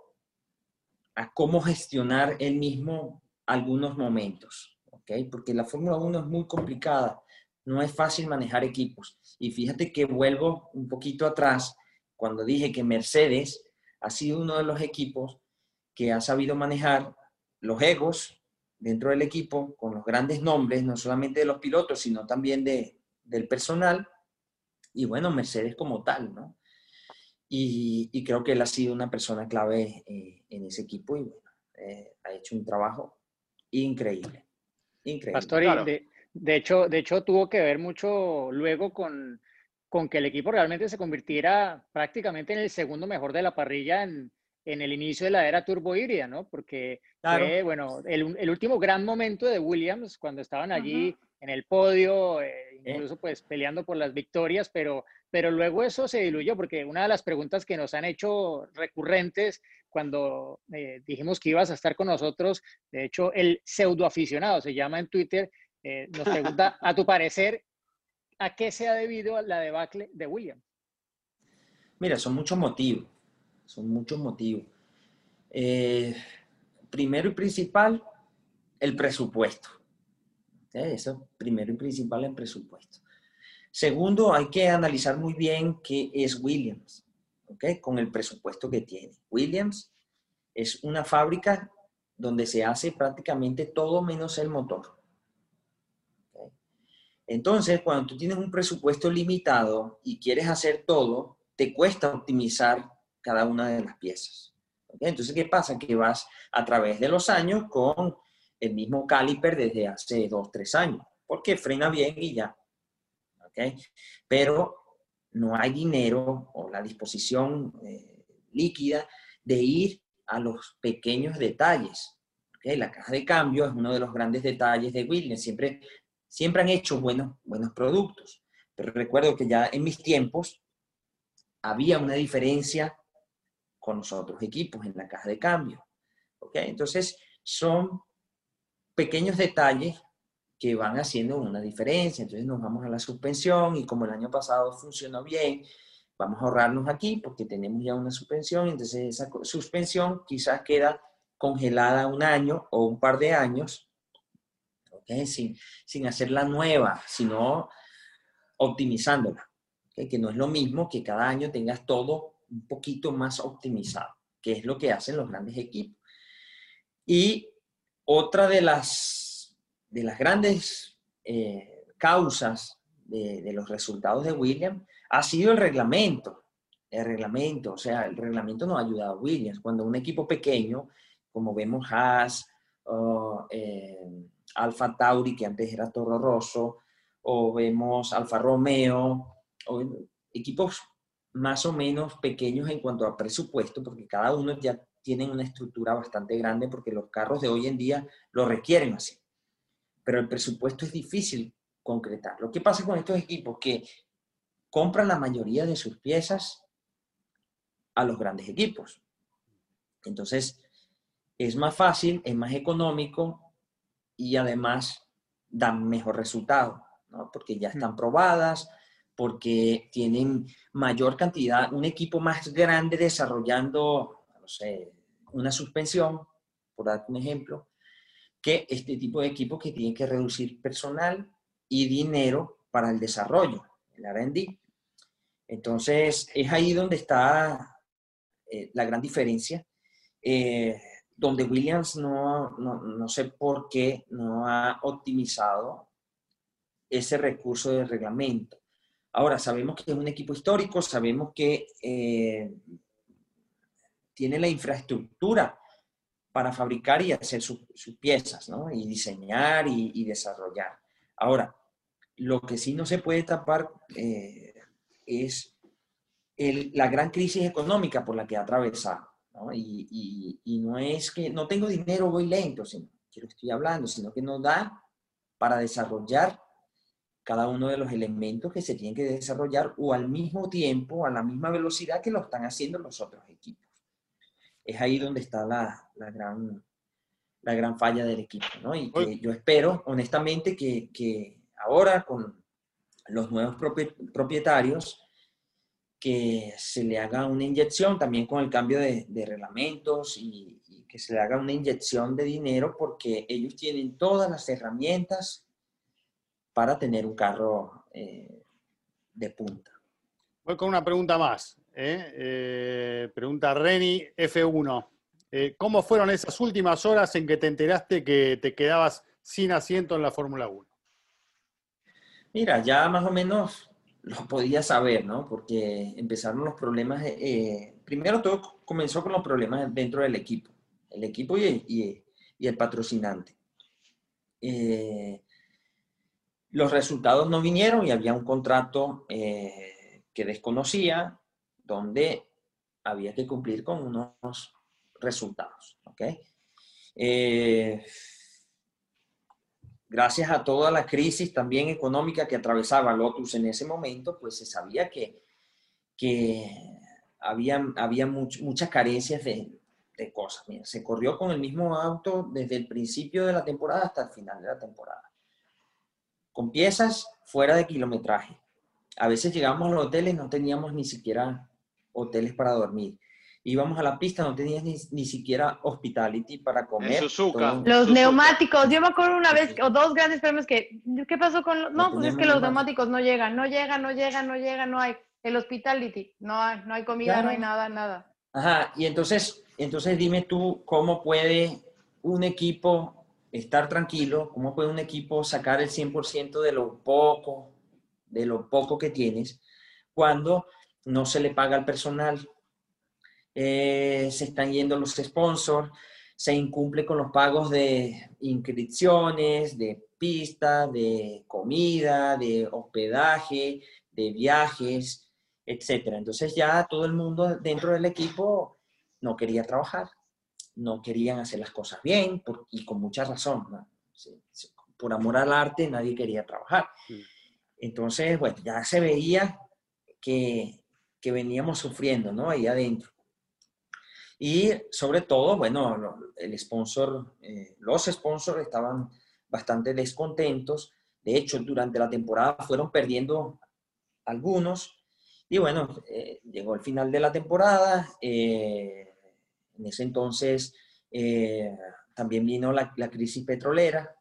[SPEAKER 3] a cómo gestionar él mismo algunos momentos, ¿ok? Porque la Fórmula 1 es muy complicada no es fácil manejar equipos. Y fíjate que vuelvo un poquito atrás cuando dije que Mercedes ha sido uno de los equipos que ha sabido manejar los egos dentro del equipo con los grandes nombres, no solamente de los pilotos, sino también de, del personal. Y bueno, Mercedes como tal, ¿no? Y, creo que él ha sido una persona clave eh, en ese equipo y bueno, eh, ha hecho un trabajo increíble. Increíble.
[SPEAKER 4] Pastor, de hecho, de hecho, tuvo que ver mucho luego con, con que el equipo realmente se convirtiera prácticamente en el segundo mejor de la parrilla en, en el inicio de la era turbo híbrida, ¿no? Porque fue, bueno, el, el, último gran momento de Williams, cuando estaban allí en el podio, eh, eh. incluso pues peleando por las victorias, pero, pero luego eso se diluyó, porque una de las preguntas que nos han hecho recurrentes cuando eh, dijimos que ibas a estar con nosotros, de hecho, el pseudo aficionado se llama en Twitter, eh, nos pregunta, a tu parecer, ¿a qué se ha debido la debacle de William?
[SPEAKER 3] Mira, son muchos motivos, son muchos motivos. Eh, primero y principal, el presupuesto. Eso, primero y principal, el presupuesto. Segundo, hay que analizar muy bien qué es Williams, ¿okay? con el presupuesto que tiene. Williams es una fábrica donde se hace prácticamente todo menos el motor. Entonces, cuando tú tienes un presupuesto limitado y quieres hacer todo, te cuesta optimizar cada una de las piezas. Entonces, ¿qué pasa? Que vas a través de los años con el mismo caliper desde hace dos, tres años, porque frena bien y ya. Pero no hay dinero o la disposición eh, líquida de ir a los pequeños detalles. La caja de cambio es uno de los grandes detalles de Williams. Siempre Siempre han hecho buenos, buenos productos, pero recuerdo que ya en mis tiempos había una diferencia con los otros equipos en la caja de cambio. ¿okay? Entonces, son pequeños detalles que van haciendo una diferencia. Entonces nos vamos a la suspensión y como el año pasado funcionó bien, vamos a ahorrarnos aquí porque tenemos ya una suspensión, entonces esa suspensión quizás queda congelada un año o un par de años, sin, hacerla nueva, sino optimizándola, que no es lo mismo que cada año tengas todo un poquito más optimizado, que es lo que hacen los grandes equipos. Y otra de las, de las grandes eh, causas de, de, los resultados de Williams ha sido el reglamento. El reglamento, o sea, el reglamento nos ha ayudado a Williams. Cuando un equipo pequeño, como vemos Haas, o, eh, Alfa Tauri, que antes era Toro Rosso, o vemos Alfa Romeo, o equipos más o menos pequeños en cuanto a presupuesto, porque cada uno ya tiene una estructura bastante grande, porque los carros de hoy en día lo requieren así. Pero el presupuesto es difícil concretar. Lo que pasa con estos equipos que compran la mayoría de sus piezas a los grandes equipos. Entonces, es más fácil, es más económico y además dan mejor resultado, ¿no? porque ya están probadas, porque tienen mayor cantidad, un equipo más grande desarrollando, no sé, una suspensión, por dar un ejemplo, que este tipo de equipos que tienen que reducir personal y dinero para el desarrollo, el R&D. Entonces, es ahí donde está eh, la gran diferencia. Eh, donde Williams no, no, sé por qué no ha optimizado ese recurso de reglamento. Ahora, sabemos que es un equipo histórico, sabemos que eh, tiene la infraestructura para fabricar y hacer sus piezas, ¿no? Y diseñar y, desarrollar. Ahora, lo que sí no se puede tapar eh, es la gran crisis económica por la que ha atravesado. Y, no es que no tengo dinero, voy lento, sino que lo estoy hablando, sino que no da para desarrollar cada uno de los elementos que se tienen que desarrollar o al mismo tiempo, a la misma velocidad que lo están haciendo los otros equipos. Es ahí donde está la, la gran, la gran falla del equipo, ¿no? Y que yo espero, honestamente, que, que ahora con los nuevos propietarios, que se le haga una inyección también con el cambio de, reglamentos y, que se le haga una inyección de dinero porque ellos tienen todas las herramientas para tener un carro eh, de punta.
[SPEAKER 5] Voy con una pregunta más. ¿eh? Eh, pregunta Reni F1. ¿Cómo fueron esas últimas horas en que te enteraste que te quedabas sin asiento en la Fórmula 1?
[SPEAKER 3] Mira, ya más o menos lo podía saber, ¿no? Porque empezaron los problemas, eh, primero todo comenzó con los problemas dentro del equipo, el equipo y, el patrocinante. Eh, los resultados no vinieron y había un contrato eh, que desconocía donde había que cumplir con unos resultados, ¿ok? Gracias a toda la crisis también económica que atravesaba Lotus en ese momento, pues se sabía que, que había, había muchas carencias de, cosas. se corrió con el mismo auto desde el principio de la temporada hasta el final de la temporada. Con piezas fuera de kilometraje. A veces llegábamos a los hoteles, no teníamos ni siquiera hoteles para dormir íbamos a la pista, no tenías ni, ni siquiera hospitality para comer.
[SPEAKER 2] Los neumáticos, yo me acuerdo una vez, o dos grandes premios que, ¿qué pasó con los? No, pues es que los neumáticos no llegan, no llegan, no llegan, no llegan, no hay. El hospitality, no hay, no hay comida, no hay nada, nada.
[SPEAKER 3] Ajá, y entonces, entonces dime tú, ¿cómo puede un equipo estar tranquilo? ¿Cómo puede un equipo sacar el 100% de lo poco, de lo poco que tienes, cuando no se le paga al personal, eh, se están yendo los sponsors, se incumple con los pagos de inscripciones, de pistas, de comida, de hospedaje, de viajes, etc. Entonces ya todo el mundo dentro del equipo no quería trabajar, no querían hacer las cosas bien y con mucha razón. Por amor al arte nadie quería trabajar. Entonces, bueno, ya se veía que, que veníamos sufriendo, ¿no? Ahí adentro. Y sobre todo, bueno, el sponsor, eh, los sponsors estaban bastante descontentos. De hecho, durante la temporada fueron perdiendo algunos Y bueno, eh, llegó el final de la temporada. Eh, en ese entonces eh, también vino la, la, crisis petrolera.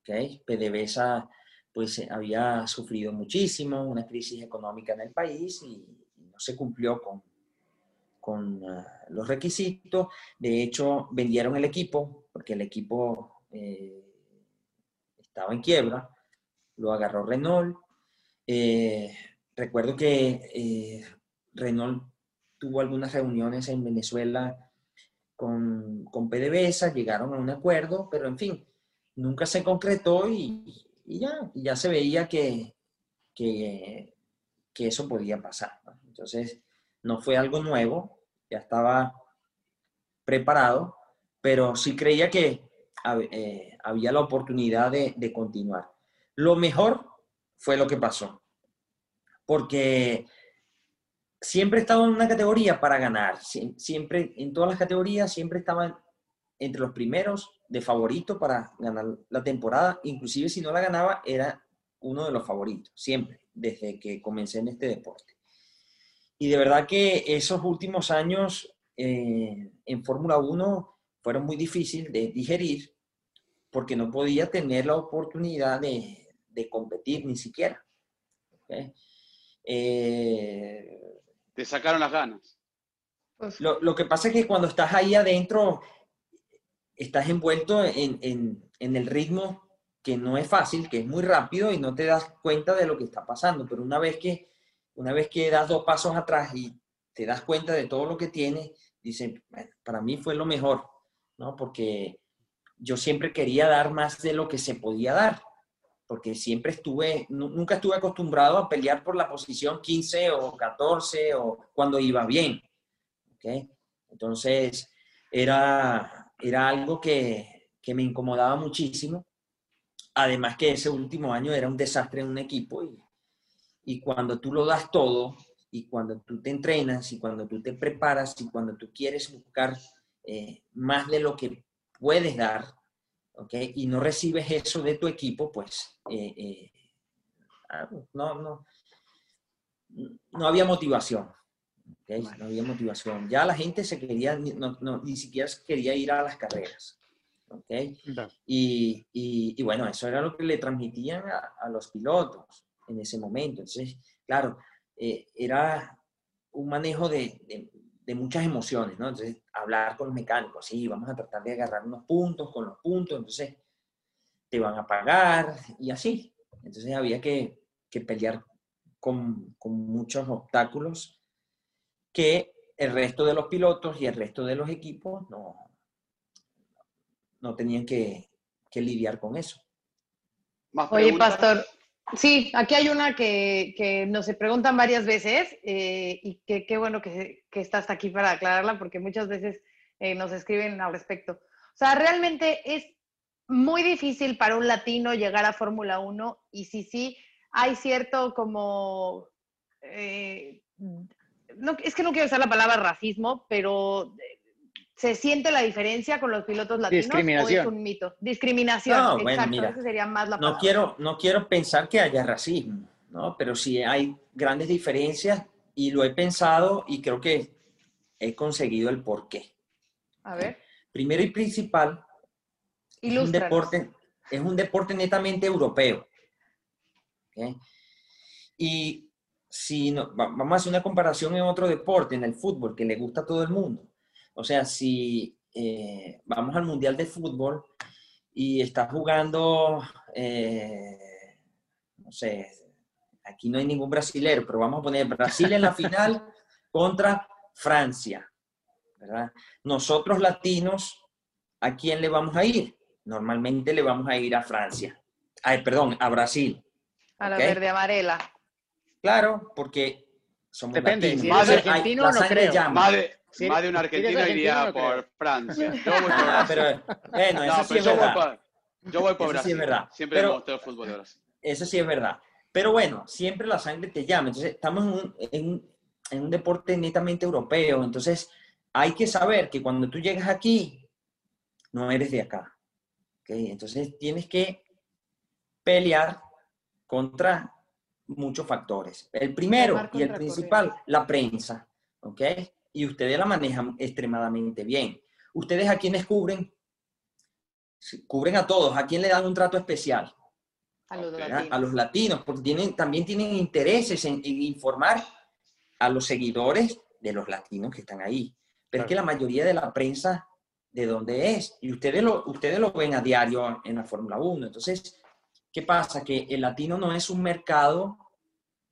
[SPEAKER 3] ¿okay? PDVSA pues había sufrido muchísimo, una crisis económica en el país y, no se cumplió con, con uh, los requisitos. De hecho, vendieron el equipo porque el equipo estaba en quiebra. Lo agarró Renault. Eh, recuerdo que eh, Renault tuvo algunas reuniones en Venezuela con, con, PDVSA, llegaron a un acuerdo, pero en fin, nunca se concretó y, ya, ya se veía que, que, que eso podía pasar. Entonces, no fue algo nuevo, ya estaba preparado, pero sí creía que eh, había la oportunidad de, de continuar. Lo mejor fue lo que pasó porque siempre he estado en una categoría para ganar, siempre, en todas las categorías, siempre estaban entre los primeros de favorito para ganar la temporada, inclusive si no la ganaba, era uno de los favoritos, siempre, desde que comencé en este deporte. Y de verdad que esos últimos años eh, en Fórmula 1 fueron muy difíciles de digerir porque no podía tener la oportunidad de, de competir ni siquiera.
[SPEAKER 1] Eh, Te sacaron las ganas.
[SPEAKER 3] Pues lo, lo, que pasa es que cuando estás ahí adentro, estás envuelto en, en, en, el ritmo que no es fácil, que es muy rápido y no te das cuenta de lo que está pasando. Pero una vez que, una vez que das dos pasos atrás y te das cuenta de todo lo que tienes, bueno, para mí fue lo mejor, ¿no? Porque yo siempre quería dar más de lo que se podía dar porque siempre estuve, nunca estuve acostumbrado a pelear por la posición 15 o 14 o cuando iba bien. Entonces, era, era algo que, que, me incomodaba muchísimo. Además que ese último año era un desastre en un equipo y, y cuando tú lo das todo y cuando tú te entrenas y cuando tú te preparas y cuando tú quieres buscar eh, más de lo que puedes dar, ¿okay? y no recibes eso de tu equipo, pues eh, eh, ah, no, no, no había motivación. ¿okay? No había motivación. Ya la gente se quería, no, no, ni siquiera quería ir a las carreras. ¿okay? Y, y, y, bueno, eso era lo que le transmitían a, a los pilotos en ese momento. Entonces, claro, eh, era un manejo de, de, de, muchas emociones, ¿no? Entonces, hablar con los mecánicos, sí, vamos a tratar de agarrar unos puntos con los puntos, entonces te van a pagar y así. Entonces había que, que pelear con, con, muchos obstáculos que el resto de los pilotos y el resto de los equipos no, no tenían que, que lidiar con eso.
[SPEAKER 2] Oye, Pastor, sí, aquí hay una que, que nos se preguntan varias veces eh, y que qué bueno que, que, estás aquí para aclararla porque muchas veces eh, nos escriben al respecto. O sea, realmente es muy difícil para un latino llegar a Fórmula 1 y sí, sí, hay cierto como... Eh, no, es que no quiero usar la palabra racismo, pero ¿se siente la diferencia con los pilotos latinos
[SPEAKER 4] Discriminación.
[SPEAKER 2] o es un mito? Discriminación,
[SPEAKER 3] No,
[SPEAKER 2] exacto,
[SPEAKER 3] bueno, mira,
[SPEAKER 2] sería más la
[SPEAKER 3] no quiero, no quiero pensar que haya racismo, ¿no? Pero sí hay grandes diferencias y lo he pensado y creo que he conseguido el porqué.
[SPEAKER 2] A ver,
[SPEAKER 3] Primero y principal, es un, deporte, es un deporte netamente europeo. Y si no- va- vamos a hacer una comparación en otro deporte, en el fútbol, que le gusta a todo el mundo. O sea, si eh, vamos al Mundial de Fútbol y está jugando, eh, no sé, aquí no hay ningún brasilero, pero vamos a poner Brasil en la final contra Francia, ¿verdad? Nosotros latinos, ¿a quién le vamos a ir? Normalmente le vamos a ir a Francia. Ay, perdón, a Brasil.
[SPEAKER 2] A la verde amarela.
[SPEAKER 3] Claro, porque somos
[SPEAKER 4] Depende,
[SPEAKER 3] latinos.
[SPEAKER 4] si
[SPEAKER 1] eres
[SPEAKER 4] argentino, no
[SPEAKER 3] sangre
[SPEAKER 4] creo.
[SPEAKER 3] llama.
[SPEAKER 1] Más de,
[SPEAKER 4] Sí,
[SPEAKER 1] más de un
[SPEAKER 4] si
[SPEAKER 1] argentino
[SPEAKER 4] argentino,
[SPEAKER 1] iría
[SPEAKER 4] no creo.
[SPEAKER 1] por Francia. Yo voy por
[SPEAKER 3] Ah,
[SPEAKER 1] Brasil.
[SPEAKER 3] pero bueno, eso
[SPEAKER 1] No,
[SPEAKER 3] sí es
[SPEAKER 1] yo voy
[SPEAKER 3] verdad.
[SPEAKER 1] por, yo voy por
[SPEAKER 3] Eso sí
[SPEAKER 1] Brasil.
[SPEAKER 3] es verdad.
[SPEAKER 1] Siempre
[SPEAKER 3] Pero-
[SPEAKER 1] me gustó el fútbol de Brasil.
[SPEAKER 3] Eso sí es verdad. Pero bueno, siempre la sangre te llama. Entonces, estamos en un, en en un deporte netamente europeo. Entonces, hay que saber que cuando tú llegas aquí, no eres de acá. ¿ok? Entonces, tienes que pelear contra muchos factores. El primero y el principal, la prensa, ¿ok? Y ustedes la manejan extremadamente bien. ¿Ustedes a quiénes cubren? Cubren a todos. ¿A quién le dan un trato especial?
[SPEAKER 2] A los, latinos.
[SPEAKER 3] a los latinos, porque tienen, también tienen intereses en, informar a los seguidores de los latinos que están ahí. Pero es que la mayoría de la prensa, ¿de dónde es? Y ustedes lo, ustedes lo ven a diario en la Fórmula 1. Entonces, ¿qué pasa? Que el latino no es un mercado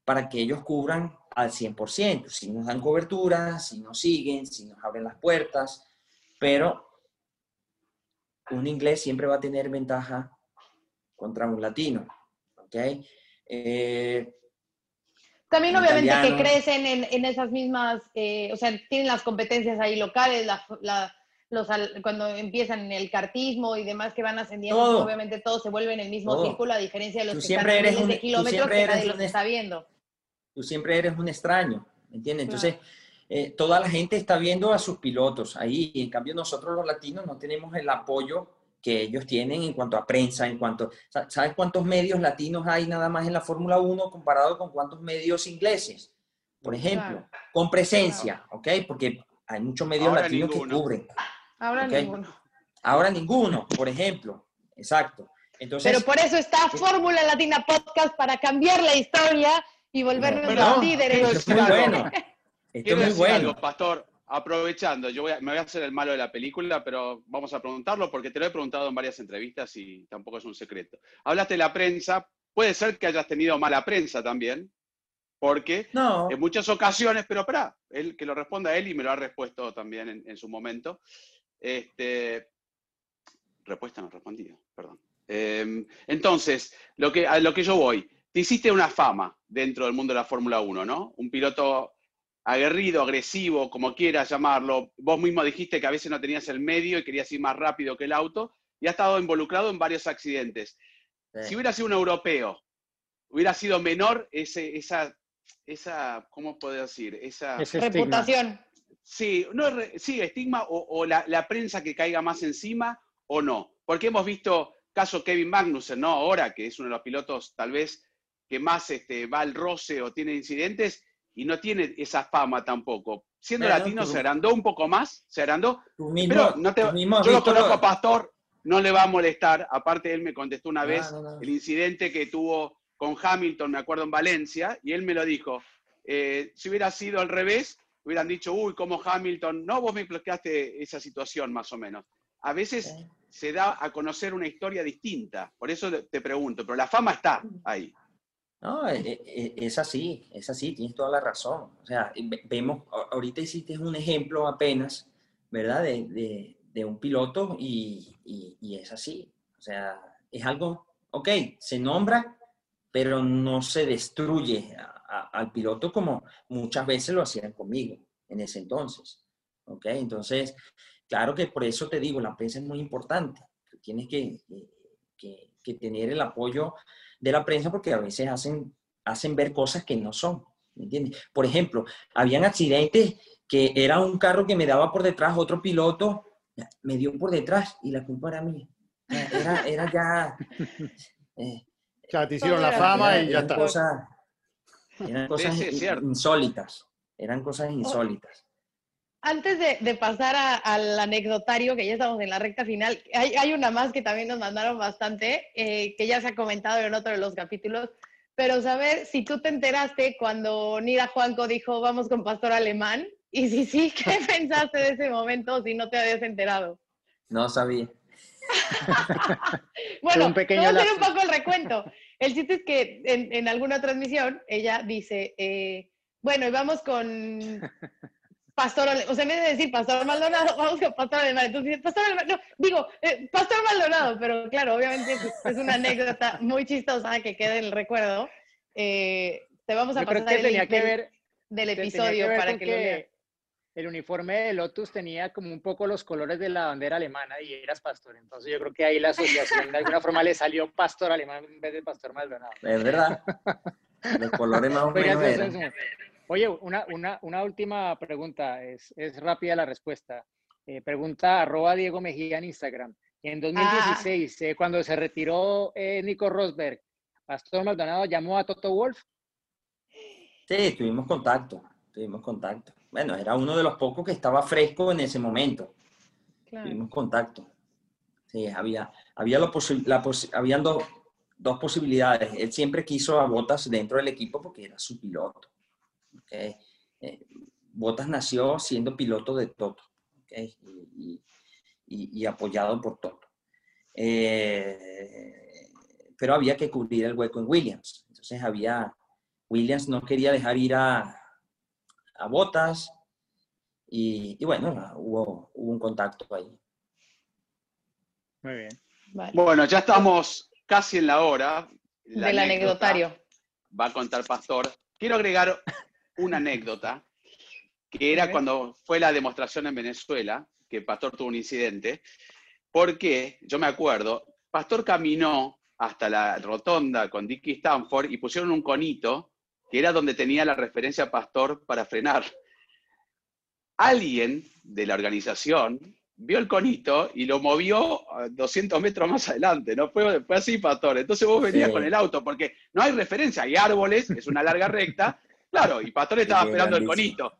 [SPEAKER 3] para que ellos cubran al 100%, si nos dan cobertura, si nos siguen, si nos abren las puertas, pero un inglés siempre va a tener ventaja contra un latino, ¿ok?
[SPEAKER 2] Eh, También obviamente que crecen en, esas mismas, eh, o sea, tienen las competencias ahí locales, los, cuando empiezan en el cartismo y demás que van ascendiendo, obviamente todo se vuelve en el mismo círculo, a diferencia de los que
[SPEAKER 3] siempre están
[SPEAKER 2] eres de kilómetros que nadie los está viendo
[SPEAKER 3] tú siempre eres un extraño, ¿me entiendes? Entonces, eh, toda la gente está viendo a sus pilotos ahí, y en cambio nosotros los latinos no tenemos el apoyo que ellos tienen en cuanto a prensa, en cuanto, ¿sabes cuántos medios latinos hay nada más en la Fórmula 1 comparado con cuántos medios ingleses? Por ejemplo, con presencia, ¿ok? Porque hay muchos medios latinos que cubren.
[SPEAKER 2] Ahora ninguno.
[SPEAKER 3] Ahora ninguno, por ejemplo. Exacto. Entonces,
[SPEAKER 2] Pero por eso está Fórmula Latina Podcast para cambiar la historia y volvernos los líderes.
[SPEAKER 3] Esto es muy bueno. Esto es muy bueno.
[SPEAKER 1] pastor, aprovechando, yo me voy a hacer el malo de la película, pero vamos a preguntarlo porque te lo he preguntado en varias entrevistas y tampoco es un secreto. Hablaste de la prensa, puede ser que hayas tenido mala prensa también, porque en muchas ocasiones, pero espera, él, que lo responda él y me lo ha respuesto también en, su momento. Este, respuesta no respondido, perdón. Em, entonces, lo que, a lo que yo voy, te hiciste una fama dentro del mundo de la Fórmula 1, ¿no? Un piloto aguerrido, agresivo, como quieras llamarlo. Vos mismo dijiste que a veces no tenías el medio y querías ir más rápido que el auto y has estado involucrado en varios accidentes. Si hubiera sido un europeo, hubiera sido menor ese, esa, esa, ¿cómo puedo decir? Esa
[SPEAKER 2] reputación.
[SPEAKER 1] Sí, no, sí, estigma o, o la, la, prensa que caiga más encima o no. Porque hemos visto caso Kevin Magnussen, ¿no? Ahora, que es uno de los pilotos tal vez que más este, va al roce o tiene incidentes y no tiene esa fama tampoco. Siendo latino, se agrandó un poco más, se agrandó. pero no te, yo lo conozco a Pastor, no le va a molestar. Aparte, él me contestó una vez el incidente que tuvo con Hamilton, me acuerdo en Valencia, y él me lo dijo. Eh, si hubiera sido al revés, hubieran dicho, uy, como Hamilton, no, vos me explicaste esa situación más o menos. A veces se da a conocer una historia distinta, por eso te pregunto, pero la fama está ahí.
[SPEAKER 3] No, e, e, e, es, así, es así, tienes toda la razón. O sea, vemos, ahorita hiciste un ejemplo apenas, ¿verdad? De, un piloto y, es así. O sea, es algo, ok, se nombra, pero no se destruye al piloto como muchas veces lo hacían conmigo en ese entonces. ¿Ok? Entonces, claro que por eso te digo, la prensa es muy importante. Tienes que, que tener el apoyo de la prensa porque a veces hacen, hacen ver cosas que no son, ¿me entiendes? Por ejemplo, habían accidentes que era un carro que me daba por detrás, otro piloto me dio por detrás y la culpa era mía. Era, era ya...
[SPEAKER 5] Eh, ya te hicieron la fama y ya está.
[SPEAKER 3] Eran cosas insólitas, eran cosas oh. insólitas.
[SPEAKER 2] Antes de, pasar al anecdotario, que ya estamos en la recta final, hay, una más que también nos mandaron bastante, eh, que ya se ha comentado en otro de los capítulos, pero saber si tú te enteraste cuando Nida Juanco dijo vamos con Pastor Alemán, y si sí, ¿qué pensaste de ese momento si no te habías enterado?
[SPEAKER 3] No sabía.
[SPEAKER 2] bueno, un pequeño vamos a hacer un poco el recuento. El chiste es que en, alguna transmisión ella dice, eh, bueno, y vamos con Pastor, o sea, en vez de decir Pastor Maldonado, vamos con Pastor Alemán. Entonces, Pastor Alemán, no, digo, eh, Pastor Maldonado, pero claro, obviamente es, una anécdota muy chistosa que quede en el recuerdo. Eh, te vamos a pasar el link del, episodio para que, lo veas.
[SPEAKER 4] El uniforme de Lotus tenía como un poco los colores de la bandera alemana y eras pastor. Entonces yo creo que ahí la asociación de alguna forma le salió pastor alemán en vez de pastor Maldonado.
[SPEAKER 3] Es verdad. Los colores más o menos.
[SPEAKER 4] Oye, una, una, una última pregunta, es, es, rápida la respuesta. Eh, pregunta arroba Diego Mejía en Instagram. En 2016, ah. eh, cuando se retiró eh, Nico Rosberg, ¿Pastor Maldonado llamó a Toto Wolf?
[SPEAKER 3] Sí, tuvimos contacto, tuvimos contacto. Bueno, era uno de los pocos que estaba fresco en ese momento. Tuvimos contacto. Sí, había, había la habían dos, dos posibilidades. Él siempre quiso a Botas dentro del equipo porque era su piloto. ¿okay? Eh, Botas nació siendo piloto de Toto ¿okay? y, y, apoyado por Toto. Eh, pero había que cubrir el hueco en Williams. Entonces había, Williams no quería dejar ir a, a Botas y, y bueno, hubo, hubo un contacto ahí.
[SPEAKER 4] Muy bien.
[SPEAKER 1] Bueno, ya estamos casi en la hora.
[SPEAKER 2] Del anecdotario.
[SPEAKER 1] Va a contar Pastor. Quiero agregar una anécdota, que era cuando fue la demostración en Venezuela, que Pastor tuvo un incidente, porque yo me acuerdo, Pastor caminó hasta la rotonda con Dickie Stanford y pusieron un conito, que era donde tenía la referencia Pastor para frenar. Alguien de la organización vio el conito y lo movió 200 metros más adelante, ¿no? Fue, fue así, Pastor. Entonces vos venías con el auto, porque no hay referencia, hay árboles, es una larga recta, claro, y Pastor estaba esperando el conito.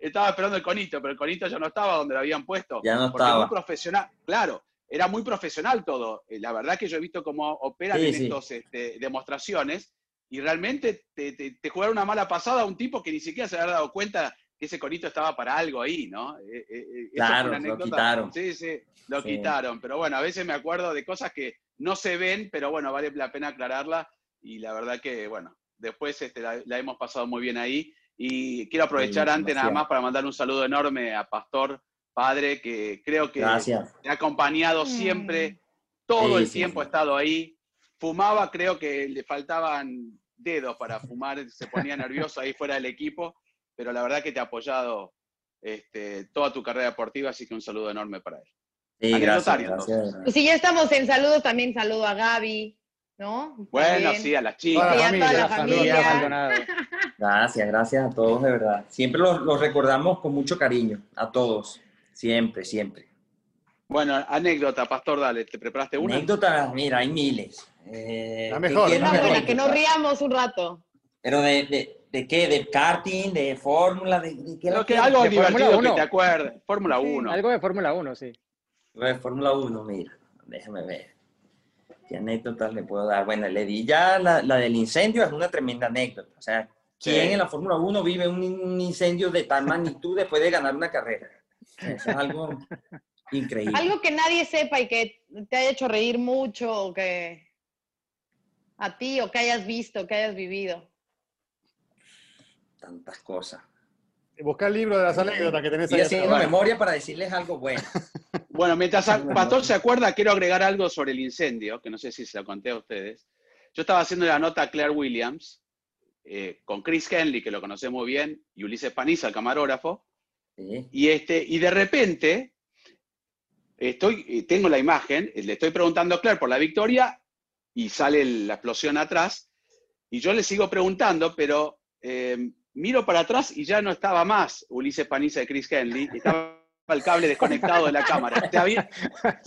[SPEAKER 1] Estaba esperando el conito, pero el conito ya no estaba donde lo habían puesto.
[SPEAKER 3] Ya no estaba.
[SPEAKER 1] Muy profesional, claro, era muy profesional todo. Eh, la verdad que yo he visto cómo operan en estas este, demostraciones y realmente te, te, jugaron una mala pasada a un tipo que ni siquiera se había dado cuenta que ese conito estaba para algo ahí, ¿no? Eh,
[SPEAKER 3] eh, eh, claro, lo quitaron.
[SPEAKER 1] Sí, sí, lo quitaron. Pero bueno, a veces me acuerdo de cosas que no se ven, pero bueno, vale la pena aclararla. Y la verdad que, bueno, después este, la, hemos pasado muy bien ahí. Y quiero aprovechar antes nada más para mandar un saludo enorme a Pastor Padre, que creo que
[SPEAKER 3] Gracias.
[SPEAKER 1] ha acompañado siempre, mm. todo el tiempo ha estado ahí. Fumaba, creo que le faltaban dedos para fumar, se ponía nervioso ahí fuera del equipo pero la verdad que te ha apoyado este, toda tu carrera deportiva, así que un saludo enorme para él.
[SPEAKER 3] Sí, gracias,
[SPEAKER 2] Pues si ya estamos en saludos, también saludo a Gaby, ¿no?
[SPEAKER 1] Bueno, sí, a las chicas.
[SPEAKER 2] a toda la familia.
[SPEAKER 3] Gracias, gracias a todos, de verdad. Siempre los, recordamos con mucho cariño, a todos, siempre, siempre.
[SPEAKER 1] Bueno, anécdota, Pastor, dale, ¿te preparaste una?
[SPEAKER 3] Anécdota, mira, hay miles.
[SPEAKER 2] Eh, la mejor. Una buena, que nos riamos un rato.
[SPEAKER 3] Pero de, ¿De qué? ¿De karting? ¿De fórmula? ¿De, qué?
[SPEAKER 1] que algo de divertido que te acuerdes. Fórmula 1.
[SPEAKER 4] algo de Fórmula 1, sí.
[SPEAKER 3] De Fórmula 1, mira. Déjame ver. ¿Qué anécdotas le puedo dar? Bueno, le di ya la, la del incendio, es una tremenda anécdota. O sea, ¿quién en la Fórmula 1 vive un, incendio de tal magnitud después de ganar una carrera? Eso es algo increíble.
[SPEAKER 2] Algo que nadie sepa y que te haya hecho reír mucho o que a ti o que hayas visto, que hayas vivido
[SPEAKER 3] tantas cosas.
[SPEAKER 5] Busca el libro de las anécdotas que tenés
[SPEAKER 3] ahí. Estoy haciendo memoria para decirles algo bueno.
[SPEAKER 1] bueno, mientras Pastor se acuerda, quiero agregar algo sobre el incendio, que no sé si se lo conté a ustedes. Yo estaba haciendo la nota a Claire Williams, eh, con Chris Henley, que lo conoce muy bien, y Ulises Paniza, el camarógrafo. Y, este, y de repente, estoy, tengo la imagen, le estoy preguntando a Claire por la victoria, y sale la explosión atrás, y yo le sigo preguntando, pero eh, miro para atrás y ya no estaba más Ulises Paniza de Chris Henley, estaba el cable desconectado de la cámara.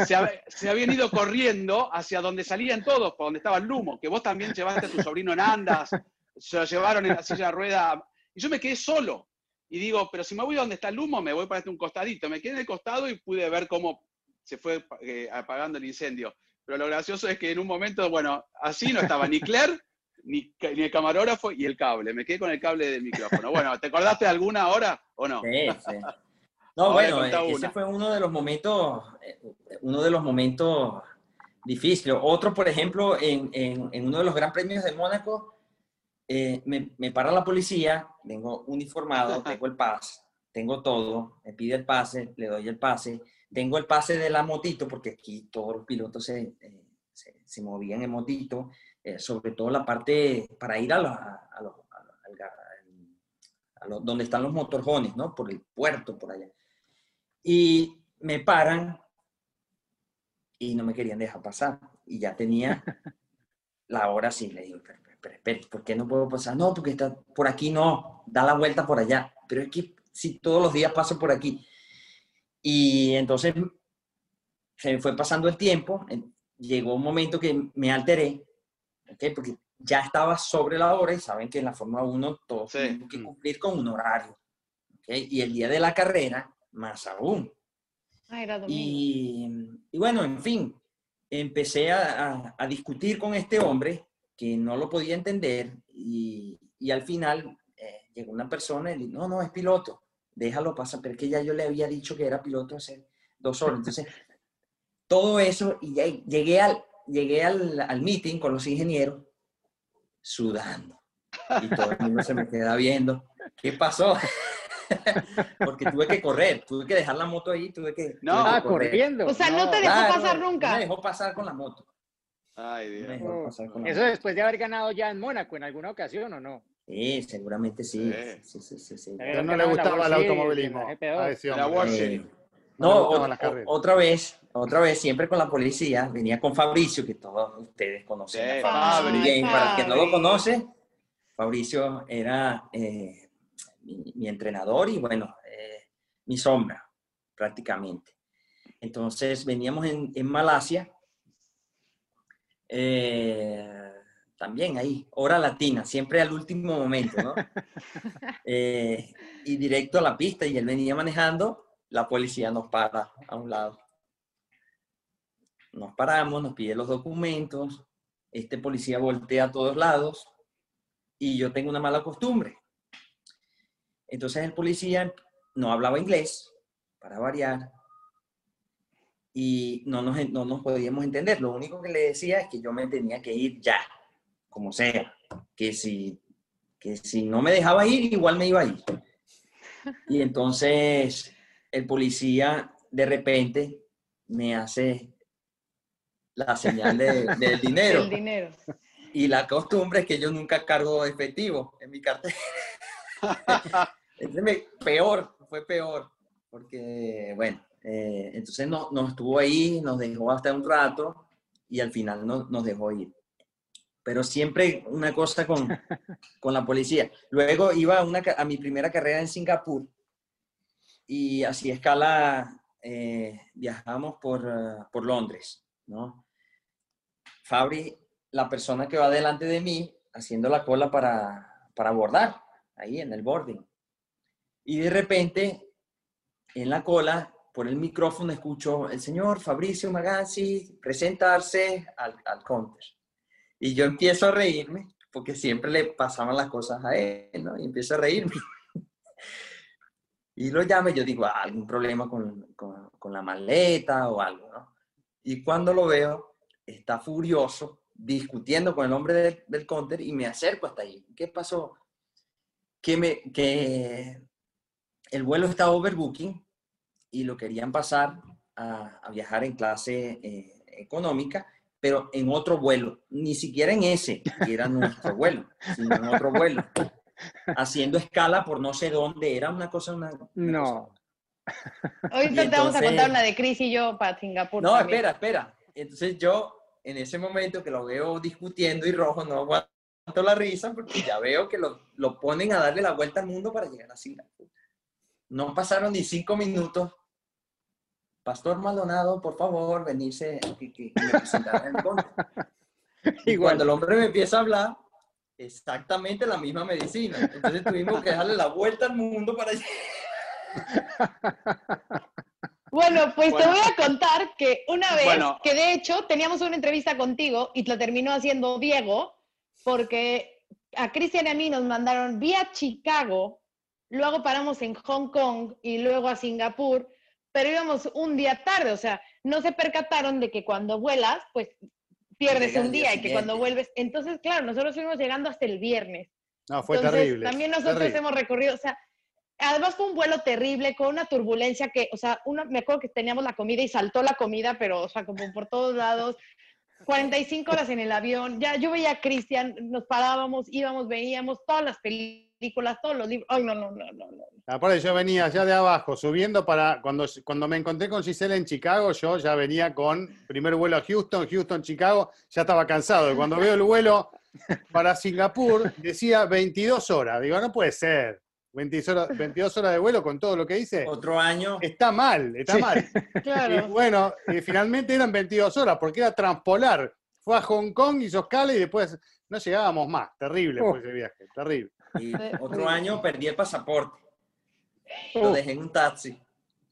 [SPEAKER 1] Se, habían ido corriendo hacia donde salían todos, por donde estaba el humo, que vos también llevaste a tu sobrino en andas, se lo llevaron en la silla de rueda, y yo me quedé solo. Y digo, pero si me voy donde está el humo, me voy para este un costadito. Me quedé en el costado y pude ver cómo se fue eh, apagando el incendio. Pero lo gracioso es que en un momento, bueno, así no estaba ni Claire ni, el camarógrafo y el cable. Me quedé con el cable del micrófono. Bueno, ¿te acordaste de alguna hora o no?
[SPEAKER 3] Sí, sí. No, bueno, ese fue uno de los momentos, eh, uno de los momentos difíciles. Otro, por ejemplo, en, en, uno de los Gran Premios de Mónaco, eh, me, me, para la policía, vengo uniformado, tengo el pase, tengo todo, me pide el pase, le doy el pase, tengo el pase de la motito, porque aquí todos los pilotos se, eh, se, se movían en motito, eh, sobre todo la parte para ir a, a, donde están los motorjones, ¿no? Por el puerto, por allá. Y me paran y no me querían dejar pasar. Y ya tenía la hora así. Le digo, pero, pero, ¿por qué no puedo pasar? No, porque está por aquí no, da la vuelta por allá. Pero es que si todos los días paso por aquí. Y entonces se me fue pasando el tiempo, llegó un momento que me alteré porque ya estaba sobre la hora y saben que en la Fórmula 1 todos
[SPEAKER 1] Sí.
[SPEAKER 3] tienen que cumplir con un horario. Y el día de la carrera, más aún.
[SPEAKER 2] Ah, era.
[SPEAKER 3] Y, y bueno, en fin, empecé a, a- a discutir con este hombre que no lo podía entender y, y al final eh, llegó una persona y le dijo, no, no, es piloto, déjalo pasar, pero es que ya yo le había dicho que era piloto hace dos horas. Entonces, todo eso, y ya llegué al, llegué al, al meeting con los ingenieros sudando. Y todo el mundo se me queda viendo. ¿Qué pasó? Porque tuve que correr, tuve que dejar la moto ahí, tuve que,
[SPEAKER 1] No.
[SPEAKER 3] tuve que
[SPEAKER 4] corriendo.
[SPEAKER 2] O sea, no te dejó
[SPEAKER 3] Claro,
[SPEAKER 2] pasar
[SPEAKER 3] no
[SPEAKER 2] nunca.
[SPEAKER 3] me dejó pasar con la moto.
[SPEAKER 1] Ay,
[SPEAKER 3] no me
[SPEAKER 1] Dios.
[SPEAKER 3] dejó pasar con la
[SPEAKER 4] Eso después de haber ganado ya en Mónaco en alguna ocasión, ¿o no?
[SPEAKER 3] Sí, seguramente sí.
[SPEAKER 1] Sí.
[SPEAKER 3] Sí, sí, sí, sí.
[SPEAKER 4] Eh,
[SPEAKER 5] Pero no le gustaba el automovilismo.
[SPEAKER 4] la GP2.
[SPEAKER 5] a ese
[SPEAKER 1] La
[SPEAKER 5] hombre.
[SPEAKER 1] World
[SPEAKER 3] Eh.
[SPEAKER 5] No
[SPEAKER 3] otra vez, otra vez, siempre con la policía, venía con Fabricio, que todos ustedes conocen. Fabricio
[SPEAKER 1] Fabri.
[SPEAKER 3] Bien, para el que no lo conoce, Fabricio era eh, mi, mi entrenador y bueno, eh, mi sombra, prácticamente. Entonces veníamos en, en Malasia, eh, también ahí, hora latina, siempre al último momento, ¿no? Eh, y directo a la pista y él venía manejando, la policía nos para a un lado. Nos paramos, nos pide los documentos, este policía voltea a todos lados y yo tengo una mala costumbre. Entonces el policía no hablaba inglés, para variar, y no nos, no nos podíamos entender. Lo único que le decía es que yo me tenía que ir ya, como sea, que si, que si no me dejaba ir, igual me iba a ir. Y entonces el policía de repente me hace la señal de- del dinero.
[SPEAKER 2] El dinero.
[SPEAKER 3] Y la costumbre es que yo nunca cargo efectivo en mi cartera. Peor, fue peor. Porque, bueno, eh, entonces no, nos estuvo ahí, nos dejó hasta un rato y al final no- nos dejó ir. Pero siempre una cosa con, con la policía. Luego iba a, una, a mi primera carrera en Singapur y así escala, eh, viajamos por, eh, por Londres, ¿no? Fabri, la persona que va delante de mí, haciendo la cola para, para abordar, ahí en el boarding. Y de repente, en la cola, por el micrófono, escucho el señor Fabricio Magazzi presentarse al, al counter. Y yo empiezo a reírme, porque siempre le pasaban las cosas a él, ¿no? Y empiezo a reírme. Y lo llamo y yo digo, "Ah, algún problema con, con- con la maleta o algo, ¿no? Y cuando lo veo, está furioso, discutiendo con el hombre del, del counter y me acerco hasta ahí. ¿Qué pasó? Que, me, que el vuelo está overbooking y lo querían pasar a, a viajar en clase eh, económica, pero en otro vuelo, ni siquiera en ese, que era nuestro vuelo, sino en otro vuelo, haciendo escala por no sé dónde, era una cosa, una, una
[SPEAKER 4] No.
[SPEAKER 2] Ahorita
[SPEAKER 3] Y
[SPEAKER 2] te vamos a
[SPEAKER 3] entonces-
[SPEAKER 2] contar una de Chris y yo para Singapur.
[SPEAKER 3] No,
[SPEAKER 2] también.
[SPEAKER 3] espera, espera. Entonces yo, en ese momento que lo veo discutiendo y rojo, no aguanto la risa porque ya veo que lo, lo ponen a darle la vuelta al mundo para llegar a Singapur. No pasaron ni cinco minutos. Pastor Maldonado, por favor, venirse que, que- que me en el. Y
[SPEAKER 4] Igual.
[SPEAKER 3] cuando el hombre me empieza a hablar, exactamente la misma medicina. Entonces tuvimos que darle la vuelta al mundo para
[SPEAKER 2] Bueno, pues
[SPEAKER 1] Bueno.
[SPEAKER 2] te voy a contar que una vez,
[SPEAKER 1] Bueno.
[SPEAKER 2] que de hecho teníamos una entrevista contigo y la terminó haciendo Diego, porque a Cristian y a mí nos mandaron vía Chicago, luego paramos en Hong Kong y luego a Singapur, pero íbamos un día tarde, o sea, no se percataron de que cuando vuelas, pues pierdes un
[SPEAKER 3] día
[SPEAKER 2] día y que cuando vuelves, entonces claro, nosotros fuimos llegando hasta el viernes.
[SPEAKER 5] No, fue
[SPEAKER 2] Entonces,
[SPEAKER 5] terrible.
[SPEAKER 2] También nosotros
[SPEAKER 5] terrible.
[SPEAKER 2] hemos recorrido, o sea, además fue un vuelo terrible, con una turbulencia que, o sea, uno, me acuerdo que teníamos la comida y saltó la comida, pero, o sea, como por todos lados. 45 horas en el avión, ya yo veía a Cristian, nos parábamos, íbamos, veíamos todas las películas, todos los libros. Ay, no, no, no, no, no.
[SPEAKER 5] Aparte, yo venía ya de abajo, subiendo para. Cuando, cuando me encontré con Gisela en Chicago, yo ya venía con primer vuelo a Houston, Houston, Chicago, ya estaba cansado. Y Cuando veo el vuelo para Singapur, decía 22 horas. Digo, no puede ser. 22 horas, 22 horas de vuelo con todo lo que hice.
[SPEAKER 3] otro año.
[SPEAKER 5] Está mal, está
[SPEAKER 4] Sí.
[SPEAKER 5] mal. Y
[SPEAKER 2] Claro.
[SPEAKER 5] bueno, y finalmente eran 22 horas, porque era transpolar. Fue a Hong Kong, hizo escala y después no llegábamos más. Terrible fue ese viaje, terrible.
[SPEAKER 3] Y otro año perdí el pasaporte. Lo dejé en un taxi.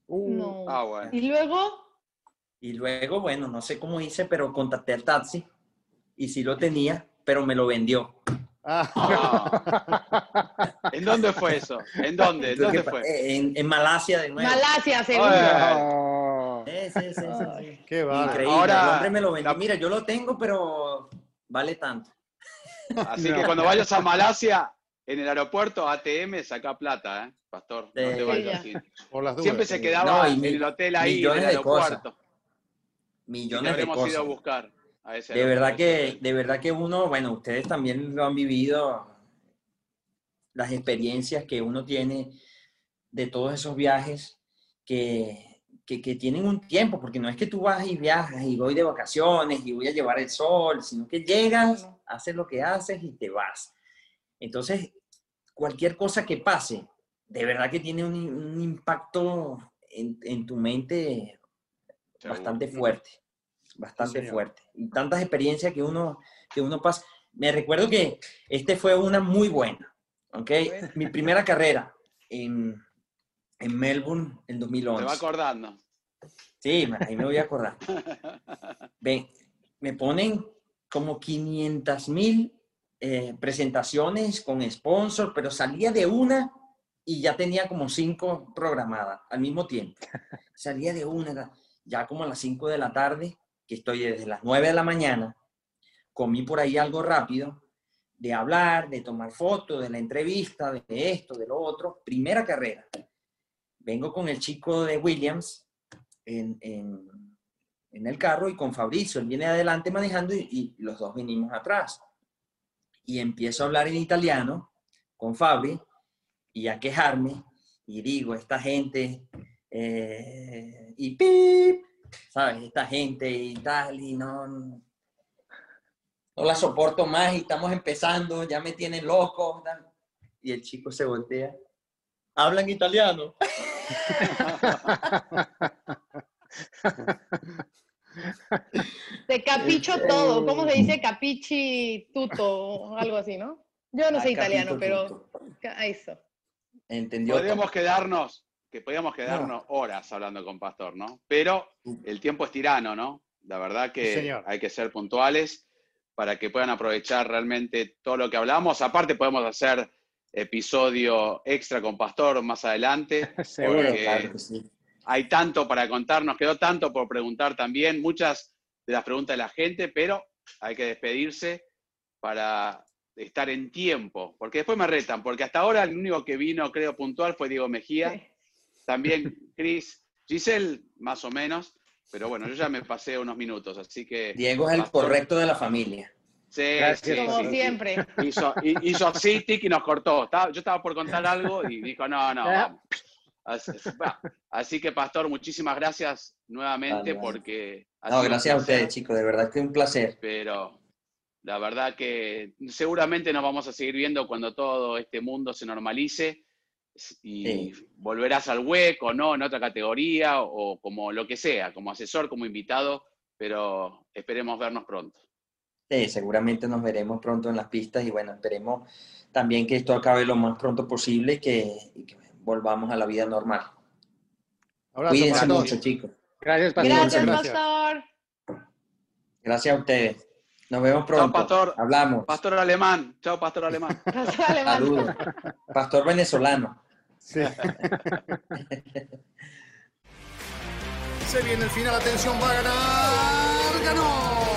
[SPEAKER 2] No.
[SPEAKER 1] Ah, bueno.
[SPEAKER 2] Y luego,
[SPEAKER 3] Y luego, bueno, no sé cómo hice, pero contacté al taxi y sí lo tenía, pero me lo vendió.
[SPEAKER 5] Ah,
[SPEAKER 1] Ah. ¿En dónde fue eso? ¿En dónde? ¿En dónde fue?
[SPEAKER 3] En, en Malasia de nuevo.
[SPEAKER 2] Malasia, seguro.
[SPEAKER 4] Oh.
[SPEAKER 3] Sí, sí, sí, sí, sí.
[SPEAKER 5] qué bárbaro.
[SPEAKER 3] Increíble.
[SPEAKER 1] Ahora-
[SPEAKER 3] el hombre me lo vendió.
[SPEAKER 1] la-
[SPEAKER 3] Mira, yo lo tengo, pero vale tanto.
[SPEAKER 1] Así
[SPEAKER 5] No.
[SPEAKER 1] que cuando vayas a Malasia, en el aeropuerto ATM, saca plata, ¿eh? Pastor, no te vayas así.
[SPEAKER 5] Por las dudas.
[SPEAKER 1] Siempre se quedaba
[SPEAKER 3] No,
[SPEAKER 1] en
[SPEAKER 3] mi-
[SPEAKER 1] el hotel ahí, en
[SPEAKER 3] millones
[SPEAKER 1] el
[SPEAKER 3] de cosas.
[SPEAKER 1] aeropuerto. Te
[SPEAKER 3] Millones de
[SPEAKER 1] habremos ido a
[SPEAKER 3] cosas.
[SPEAKER 1] buscar a ese
[SPEAKER 3] De verdad que, de verdad que uno, bueno, ustedes también lo han vivido, las experiencias que uno tiene de todos esos viajes que, que, que tienen un tiempo, porque no es que tú vas y viajas y voy de vacaciones y voy a llevar el sol, sino que llegas, haces lo que haces y te vas. Entonces, cualquier cosa que pase, de verdad que tiene un, un impacto en, en tu mente bastante fuerte, bastante fuerte. Y tantas experiencias que uno, que uno pasa. Me recuerdo que este fue una muy buena, ¿ok? Mi primera carrera en, en Melbourne en
[SPEAKER 1] Te va
[SPEAKER 3] 2011.
[SPEAKER 1] acordando.
[SPEAKER 3] Sí, ahí me voy a acordar. Ven, me ponen como 500 mil eh, presentaciones con sponsor, pero salía de una y ya tenía como cinco programadas al mismo tiempo. Salía de una, ya como a las 5 de la tarde, que estoy desde las 9 de la mañana, comí por ahí algo rápido, de hablar, de tomar fotos, de la entrevista, de esto, de lo otro. Primera carrera. Vengo con el chico de Williams en, en- en el carro y con Fabricio. Él viene adelante manejando y, y los dos venimos atrás. Y empiezo a hablar en italiano con Fabri y a quejarme y digo, esta gente, eh, y pip, ¿sabes? Esta gente y tal, y no, no la soporto más y estamos empezando, ya me tienen loco. tal. Y el chico se voltea. ¿Hablan italiano?
[SPEAKER 2] Capicho todo. ¿Cómo se dice capichi tuto o algo así, no? Yo no sé
[SPEAKER 3] Ah,
[SPEAKER 2] italiano, pero
[SPEAKER 3] tutto.
[SPEAKER 2] eso.
[SPEAKER 3] Entendió.
[SPEAKER 1] Podríamos quedarnos, que podríamos quedarnos horas hablando con Pastor, ¿no? Pero el tiempo es tirano, ¿no? La verdad que hay que ser puntuales para que puedan aprovechar realmente todo lo que hablamos. Aparte podemos hacer episodio extra con Pastor más adelante.
[SPEAKER 4] Seguro.
[SPEAKER 1] porque
[SPEAKER 3] Claro que sí.
[SPEAKER 1] hay tanto para contar, nos quedó tanto por preguntar también, muchas de las preguntas de la gente, pero hay que despedirse para estar en tiempo, porque después me retan, porque hasta ahora el único que vino, creo, puntual fue Diego Mejía,
[SPEAKER 2] Sí.
[SPEAKER 1] también Cris, Giselle, más o menos, pero bueno, yo ya me pasé unos minutos, así que...
[SPEAKER 3] Diego es el
[SPEAKER 1] Pastor,
[SPEAKER 3] correcto de la familia.
[SPEAKER 1] Sí,
[SPEAKER 4] Gracias,
[SPEAKER 1] sí,
[SPEAKER 2] Como
[SPEAKER 1] sí.
[SPEAKER 2] siempre.
[SPEAKER 1] Hizo, hi- hizo así, tic, y nos cortó. Yo estaba por contar algo y dijo, no, no, vamos. Así, que, Pastor, muchísimas gracias nuevamente
[SPEAKER 3] vale.
[SPEAKER 1] porque... ha
[SPEAKER 3] No, gracias a ustedes, chicos. De verdad que un placer.
[SPEAKER 1] Pero la verdad que seguramente nos vamos a seguir viendo cuando todo este mundo se normalice y
[SPEAKER 3] Sí.
[SPEAKER 1] volverás al hueco, ¿no? En otra categoría o como lo que sea, como asesor, como invitado, pero esperemos vernos pronto.
[SPEAKER 3] Sí, seguramente nos veremos pronto en las pistas y bueno, esperemos también que esto acabe lo más pronto posible y que, y que volvamos a la vida normal.
[SPEAKER 5] Abrazo
[SPEAKER 3] Cuídense mucho, chicos.
[SPEAKER 4] Gracias, Pastor.
[SPEAKER 5] Gracias.
[SPEAKER 2] Pastor.
[SPEAKER 3] Gracias a ustedes. Nos vemos
[SPEAKER 1] Chao,
[SPEAKER 3] pronto.
[SPEAKER 1] Pastor.
[SPEAKER 3] Hablamos.
[SPEAKER 1] Pastor alemán, chao, Pastor alemán.
[SPEAKER 2] Pastor alemán.
[SPEAKER 3] Saludos. Pastor venezolano.
[SPEAKER 5] Sí. Se viene el final, atención, va a ganar, ganó.